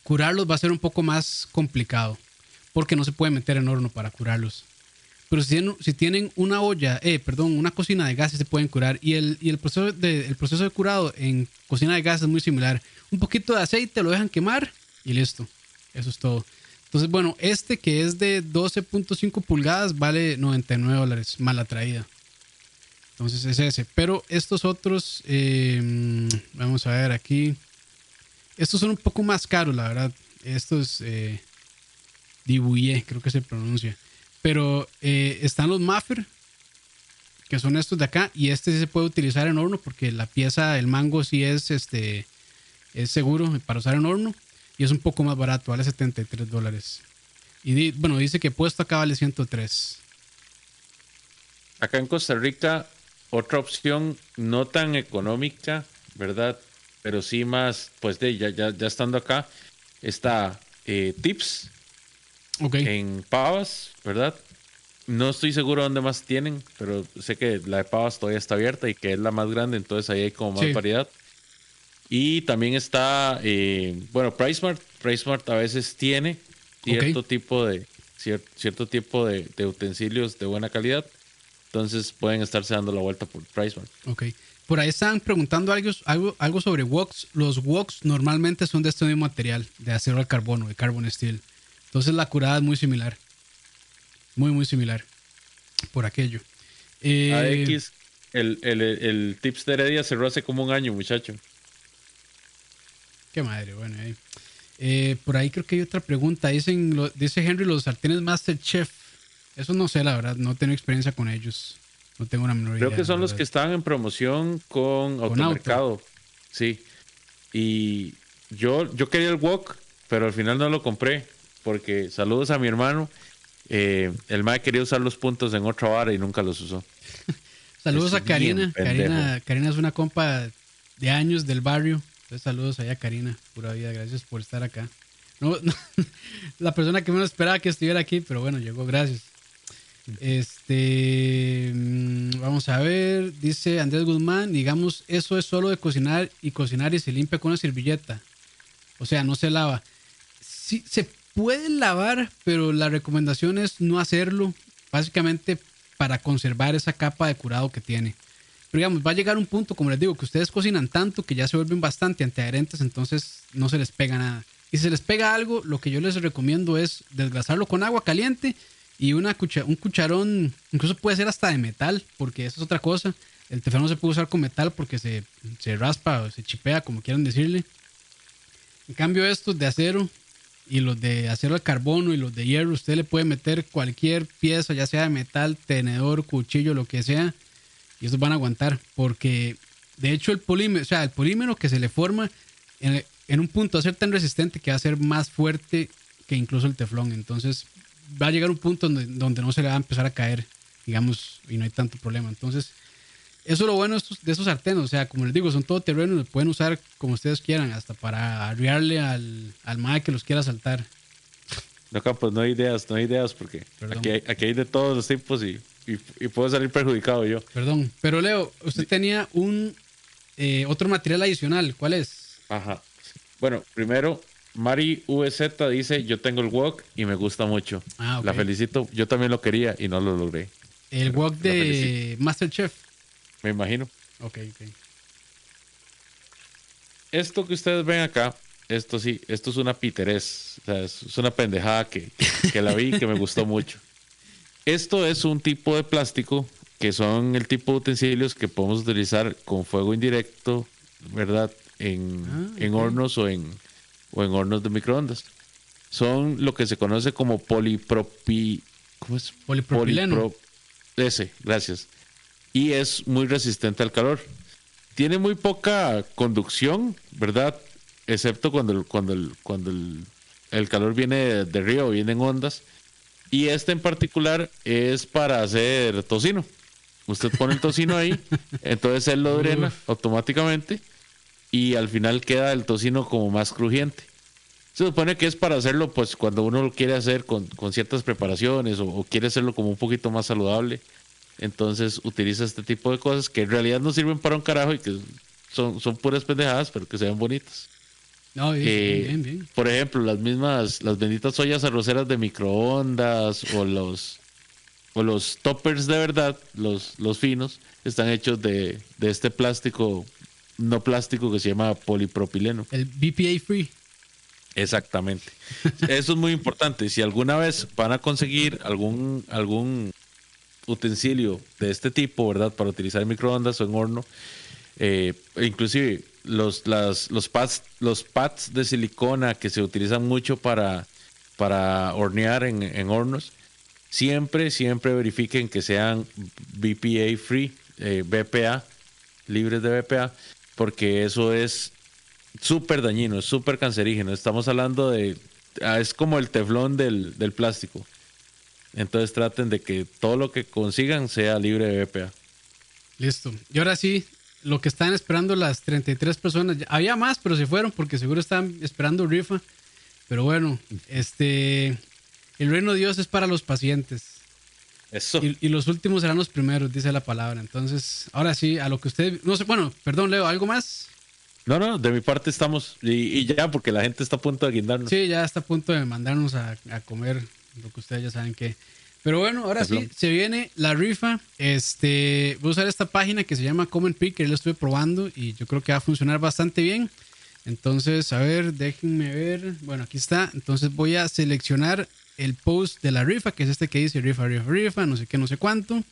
curarlos va a ser un poco más complicado. Porque no se puede meter en horno para curarlos. Pero si tienen, una olla, eh, perdón, una cocina de gas, se pueden curar. Y el, proceso de, el proceso de curado en cocina de gas es muy similar. Un poquito de aceite, lo dejan quemar y listo. Eso es todo. Entonces, bueno, este que es de 12.5 pulgadas vale 99 dólares, mala traída. Entonces es ese. Pero estos otros, eh, vamos a ver aquí. Estos son un poco más caros, la verdad. Estos eh, creo que se pronuncia. Pero eh, están los Maffer, que son estos de acá, y este sí se puede utilizar en horno porque la pieza, el mango sí es, este, es seguro para usar en horno y es un poco más barato, vale 73 dólares. Y bueno, dice que puesto acá vale 103. Acá en Costa Rica, otra opción no tan económica, ¿verdad? Pero sí más, pues de ya, ya, ya estando acá, está eh, Tips en Pavas, ¿verdad? No estoy seguro dónde más tienen, pero sé que la de Pavas todavía está abierta y que es la más grande, entonces ahí hay como más variedad. Y también está, eh, bueno, PriceMart. PriceMart a veces tiene cierto tipo de cierto tipo de, utensilios de buena calidad. Entonces pueden estarse dando la vuelta por PriceMart. Ok. Por ahí están preguntando algo, algo, algo sobre woks. Los woks normalmente son de este mismo material, de acero al carbono, de carbon steel. Entonces la curada es muy similar. Muy, muy similar. Por aquello. Eh, AX, el, el, el, tips de Heredia cerró hace como un año, muchacho. Qué madre, bueno. Eh, por ahí creo que hay otra pregunta. Dicen, dice Henry, los sartenes Masterchef. Eso no sé, la verdad. No tengo experiencia con ellos. No tengo una menor idea. Creo que son los que estaban en promoción con, Automercado. Sí. Y yo, yo quería el Wok, pero al final no lo compré porque saludos a mi hermano. Eh, el MAE quería usar los puntos en otra vara y nunca los usó. saludos a Karina. Karina. Karina es una compa de años del barrio. Entonces, saludos allá a Karina. Pura vida, gracias por estar acá. No, la persona que menos esperaba que estuviera aquí, pero bueno, llegó, gracias. Este, mm, vamos a ver, dice Andrés Guzmán, digamos, eso es solo de cocinar y cocinar y se limpia con una servilleta. O sea, no se lava. Sí, se puede lavar, pero la recomendación es no hacerlo, básicamente para conservar esa capa de curado que tiene. Pero digamos, va a llegar un punto, como les digo, que ustedes cocinan tanto que ya se vuelven bastante antiadherentes, entonces no se les pega nada. Y si se les pega algo, lo que yo les recomiendo es desgrasarlo con agua caliente y una un cucharón, incluso puede ser hasta de metal, porque eso es otra cosa. El teflón no se puede usar con metal porque se, se raspa o se chipea, como quieran decirle. En cambio, estos de acero y los de acero al carbono y los de hierro, usted le puede meter cualquier pieza, ya sea de metal, tenedor, cuchillo, lo que sea, y estos van a aguantar, porque de hecho el polímero, o sea, el polímero que se le forma en, un punto va a ser tan resistente que va a ser más fuerte que incluso el teflón, entonces va a llegar un punto donde, donde no se le va a empezar a caer, digamos, y no hay tanto problema. Entonces, eso es lo bueno de estos sartenes, o sea, como les digo, son todo terreno, los pueden usar como ustedes quieran, hasta para arriarle al, al que los quiera saltar. No, pues no hay ideas, no hay ideas, porque aquí hay, aquí hay, de todos los tipos y, y, puedo salir perjudicado yo. Perdón, pero Leo, usted tenía un eh, otro material adicional, ¿cuál es? Ajá. Bueno, primero, Mari VZ dice, yo tengo el wok y me gusta mucho. Ah, La felicito, yo también lo quería y no lo logré. El wok de Masterchef. Me imagino. Ok, ok. Esto que ustedes ven acá, esto sí, esto es una piterés. O sea, es una pendejada que, que la vi y que me gustó mucho. Esto es un tipo de plástico que son el tipo de utensilios que podemos utilizar con fuego indirecto, ¿verdad? En, ah, en hornos o en, o en hornos de microondas. Son lo que se conoce como polipropi... ¿Cómo es? Polipropileno. ese, gracias y es muy resistente al calor. Tiene muy poca conducción, ¿verdad? Excepto cuando el, cuando el, cuando el, calor viene de, río, viene en ondas. Y este en particular es para hacer tocino. Usted pone el tocino ahí, entonces él lo drena automáticamente y al final queda el tocino como más crujiente. Se supone que es para hacerlo pues cuando uno lo quiere hacer con, ciertas preparaciones o, quiere hacerlo como un poquito más saludable entonces utiliza este tipo de cosas que en realidad no sirven para un carajo y que son, son puras pendejadas, pero que se ven bonitas. No, eh, bien, bien, Por ejemplo, las mismas, las benditas ollas arroceras de microondas o los o los toppers de verdad, los, los finos, están hechos de, de este plástico, no plástico que se llama polipropileno. El BPA free. Exactamente. Eso es muy importante. Si alguna vez van a conseguir algún, algún utensilio de este tipo, ¿verdad? Para utilizar en microondas o en horno, Eh, inclusive los, las, los, pads, los pads de silicona que se utilizan mucho para, para hornear en, en hornos, siempre, siempre verifiquen que sean BPA free, eh, BPA, libres de BPA, porque eso es súper dañino, es súper cancerígeno. Estamos hablando de, ah, es como el teflón del, del plástico. Entonces traten de que todo lo que consigan sea libre de BPA. Listo. Y ahora sí, lo que están esperando las 33 personas, había más, pero se fueron porque seguro están esperando rifa. Pero bueno, este, el reino de Dios es para los pacientes. Eso. Y, los últimos serán los primeros, dice la palabra. Entonces, ahora sí, a lo que usted, no sé, bueno, perdón, Leo, ¿algo más? No, no, de mi parte estamos, y, ya, porque la gente está a punto de guindarnos. Sí, ya está a punto de mandarnos a, a comer lo que ustedes ya saben que. Pero bueno, ahora sí, se viene la rifa. Este, voy a usar esta página que se llama Common Picker, lo estuve probando y yo creo que va a funcionar bastante bien. Entonces, a ver, déjenme ver. Bueno, aquí está. Entonces voy a seleccionar el post de la rifa, que es este que dice rifa, rifa, rifa, no sé qué, no sé cuánto.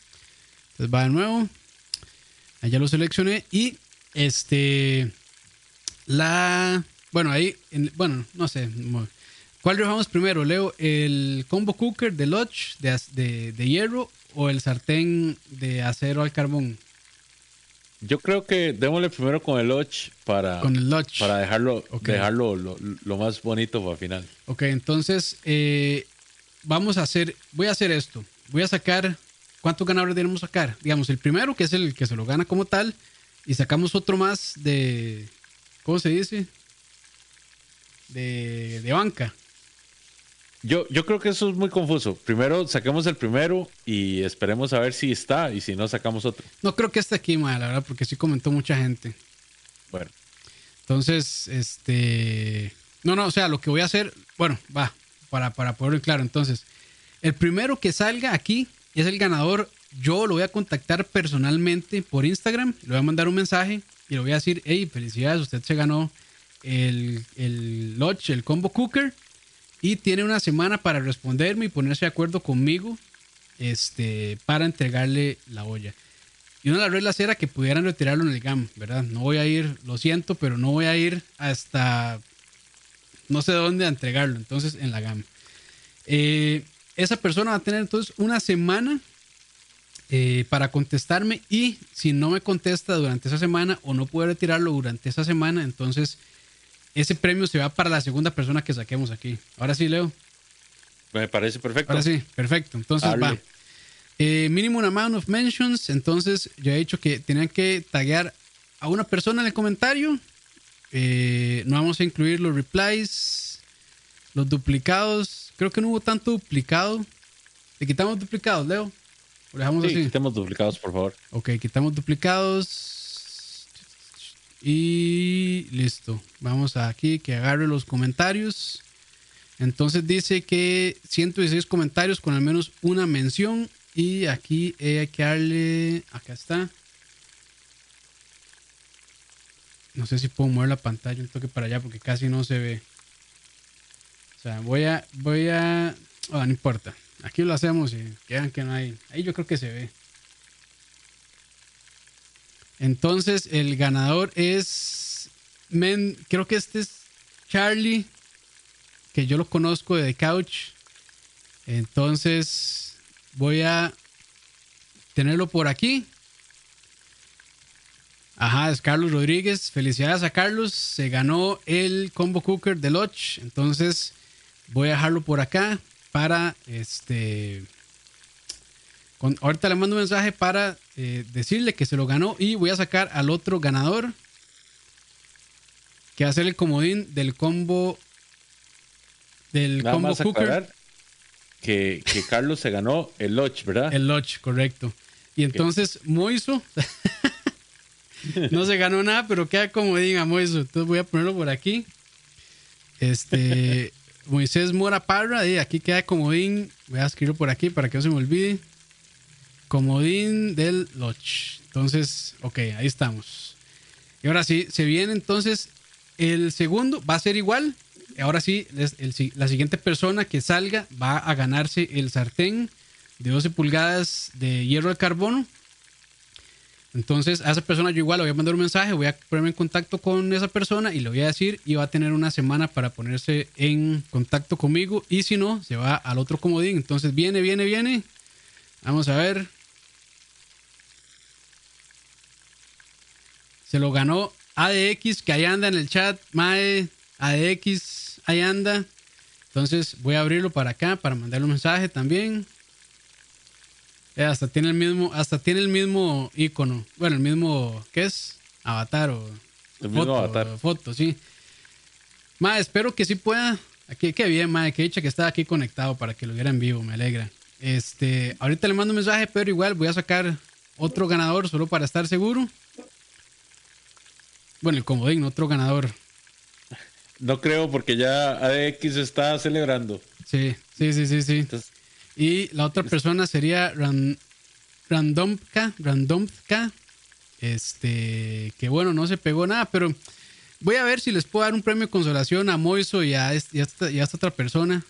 Entonces va de nuevo. Allá lo seleccioné y este la bueno, ahí bueno, no sé, ¿Cuál rifamos primero, Leo? ¿El combo cooker de Lodge de, de, hierro o el sartén de acero al carbón? Yo creo que démosle primero con el Lodge para, con el para dejarlo, dejarlo lo, más bonito para final. Ok, entonces eh, vamos a hacer, voy a hacer esto. Voy a sacar, ¿cuántos ganadores debemos sacar? Digamos, el primero, que es el que se lo gana como tal, y sacamos otro más de, ¿cómo se dice? De, de banca. Yo, yo creo que eso es muy confuso. Primero saquemos el primero y esperemos a ver si está y si no sacamos otro. No creo que esté aquí, la verdad, porque sí comentó mucha gente. Bueno. Entonces, este... No, no, o sea, lo que voy a hacer, bueno, va, para, para ponerlo claro. Entonces, el primero que salga aquí es el ganador. Yo lo voy a contactar personalmente por Instagram, le voy a mandar un mensaje y le voy a decir, hey, felicidades, usted se ganó el, el Lodge, el Combo Cooker y tiene una semana para responderme y ponerse de acuerdo conmigo este, para entregarle la olla. Y una de las reglas era que pudieran retirarlo en el GAM, ¿verdad? No voy a ir, lo siento, pero no voy a ir hasta no sé dónde a entregarlo, entonces en la GAM. Eh, esa persona va a tener entonces una semana eh, para contestarme y si no me contesta durante esa semana o no puede retirarlo durante esa semana, entonces ese premio se va para la segunda persona que saquemos aquí. Ahora sí, Leo. Me parece perfecto. Ahora sí, perfecto. Entonces va. Eh, mínimo amount of mentions. Entonces, yo he dicho que tenían que taguear a una persona en el comentario. Eh, no vamos a incluir los replies, los duplicados. Creo que no hubo tanto duplicado. Le quitamos duplicados, Leo. ¿Lo dejamos sí, Quitamos duplicados, por favor. Ok, quitamos duplicados. Y listo. Vamos aquí que agarre los comentarios. Entonces dice que 116 comentarios con al menos una mención. Y aquí hay que darle. Acá está. No sé si puedo mover la pantalla un toque para allá porque casi no se ve. O sea, voy a. Voy a. Oh, no importa. Aquí lo hacemos y quedan que no hay. Ahí yo creo que se ve. Entonces, el ganador es. Men, creo que este es Charlie, que yo lo conozco de Couch. Entonces, voy a tenerlo por aquí. Ajá, es Carlos Rodríguez. Felicidades a Carlos. Se ganó el combo cooker de Lodge. Entonces, voy a dejarlo por acá para este ahorita le mando un mensaje para eh, decirle que se lo ganó y voy a sacar al otro ganador que va a ser el comodín del combo del combo cooker. Que, que, Carlos se ganó el Lodge, ¿verdad? El Lodge, correcto. Y entonces Moiso no se ganó nada, pero queda comodín a Moiso. Entonces voy a ponerlo por aquí. Este Moisés Mora Parra, y aquí queda comodín. Voy a escribirlo por aquí para que no se me olvide. Comodín del Lodge. Entonces, ok, ahí estamos. Y ahora sí, se viene entonces el segundo, va a ser igual. Ahora sí, la siguiente persona que salga va a ganarse el sartén de 12 pulgadas de hierro de carbono. Entonces, a esa persona yo igual le voy a mandar un mensaje, voy a ponerme en contacto con esa persona y le voy a decir y va a tener una semana para ponerse en contacto conmigo y si no, se va al otro comodín. Entonces, viene, viene, viene. Vamos a ver. Se lo ganó ADX, que ahí anda en el chat. Mae, ADX, ahí anda. Entonces voy a abrirlo para acá para mandarle un mensaje también. Eh, hasta tiene el mismo, hasta tiene el mismo icono. Bueno, el mismo, ¿qué es? Avatar o el foto, avatar. foto, sí. Ma, espero que sí pueda. Aquí, qué bien, ma, que dicha que estaba aquí conectado para que lo viera en vivo, me alegra. Este, ahorita le mando un mensaje, pero igual voy a sacar otro ganador solo para estar seguro. Bueno, el comodín, otro ganador. No creo porque ya ADX está celebrando. Sí, sí, sí, sí, sí. y la otra persona sería Randomka, Randomka. Este, que bueno, no se pegó nada, pero voy a ver si les puedo dar un premio de consolación a Moiso y a, esta, otra persona.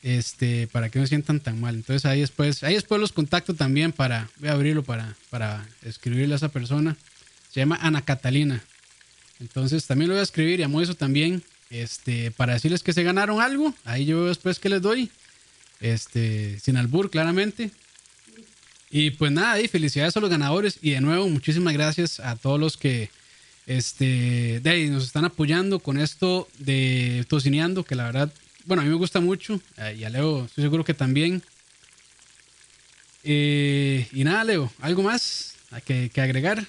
Este, para que no se sientan tan mal. Entonces ahí después, ahí después los contacto también para, voy a abrirlo para, para escribirle a esa persona. Se llama Ana Catalina. Entonces también lo voy a escribir y amo eso también. Este, para decirles que se ganaron algo. Ahí yo después que les doy. Este, sin albur, claramente. Y pues nada, y felicidades a los ganadores. Y de nuevo, muchísimas gracias a todos los que este, de nos están apoyando con esto de tocineando, que la verdad, bueno, a mí me gusta mucho. Eh, y a Leo, estoy seguro que también. Eh, y nada, Leo, ¿algo más que, que agregar?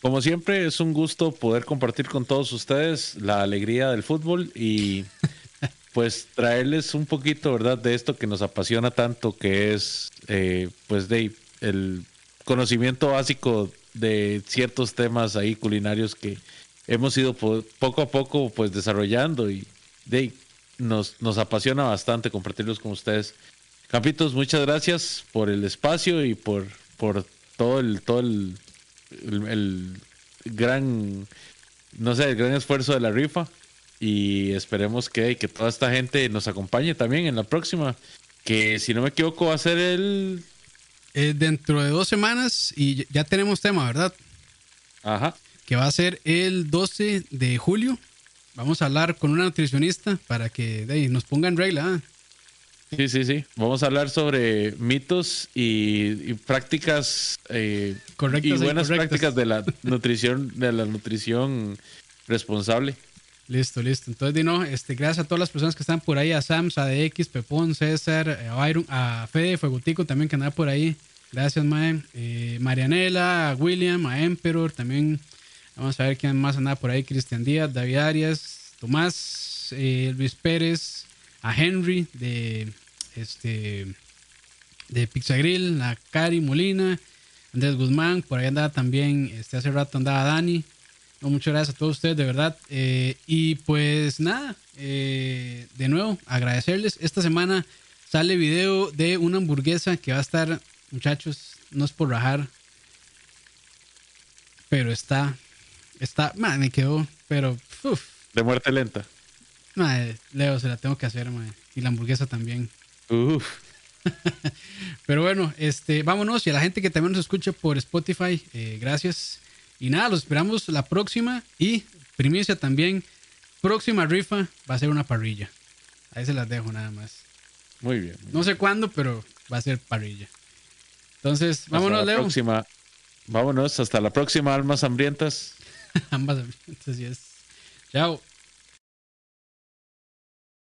Como siempre, es un gusto poder compartir con todos ustedes la alegría del fútbol y pues traerles un poquito, ¿verdad?, de esto que nos apasiona tanto, que es, eh, pues, de el conocimiento básico de ciertos temas ahí culinarios que hemos ido poco a poco, pues, desarrollando y de nos, nos apasiona bastante compartirlos con ustedes. Campitos, muchas gracias por el espacio y por, por todo el, todo el el, gran, no sé, el gran esfuerzo de la rifa. Y esperemos que, que toda esta gente nos acompañe también en la próxima. Que si no me equivoco va a ser el... Eh, dentro de dos semanas y ya tenemos tema, ¿verdad? Ajá. Que va a ser el 12 de julio. Vamos a hablar con una nutricionista para que nos ponga en regla. ¿ah? Sí, sí, sí. Vamos a hablar sobre mitos y, prácticas eh, y buenas prácticas de la nutrición, de la nutrición responsable. Listo, listo. Entonces, Dino, este, gracias a todas las personas que están por ahí, a Sams, a DX, Pepón, César, a Byron, a Fede Fuegutico también que anda por ahí. Gracias, Mae. Eh, Marianela, a William, a Emperor, también. Vamos a ver quién más anda por ahí. Cristian Díaz, David Arias, Tomás, eh, Luis Pérez, a Henry de este de a Cari Molina, Andrés Guzmán, por ahí andaba también, este, hace rato andaba Dani. muchas gracias a todos ustedes, de verdad. Eh, y pues nada, eh, de nuevo, agradecerles. Esta semana sale video de una hamburguesa que va a estar, muchachos, no es por rajar, pero está, está, man, me quedó, pero, De muerte lenta. Leo, se la tengo que hacer, Y la hamburguesa también. Pero bueno, este, vámonos. Y a la gente que también nos escucha por Spotify, eh, gracias. Y nada, los esperamos la próxima. Y primicia también. Próxima rifa va a ser una parrilla. Ahí se las dejo nada más. Muy bien. no sé cuándo, pero va a ser parrilla. Entonces, vámonos, Leo. Próxima. Vámonos, hasta la próxima, almas hambrientas. Ambas hambrientas, yes. Chao.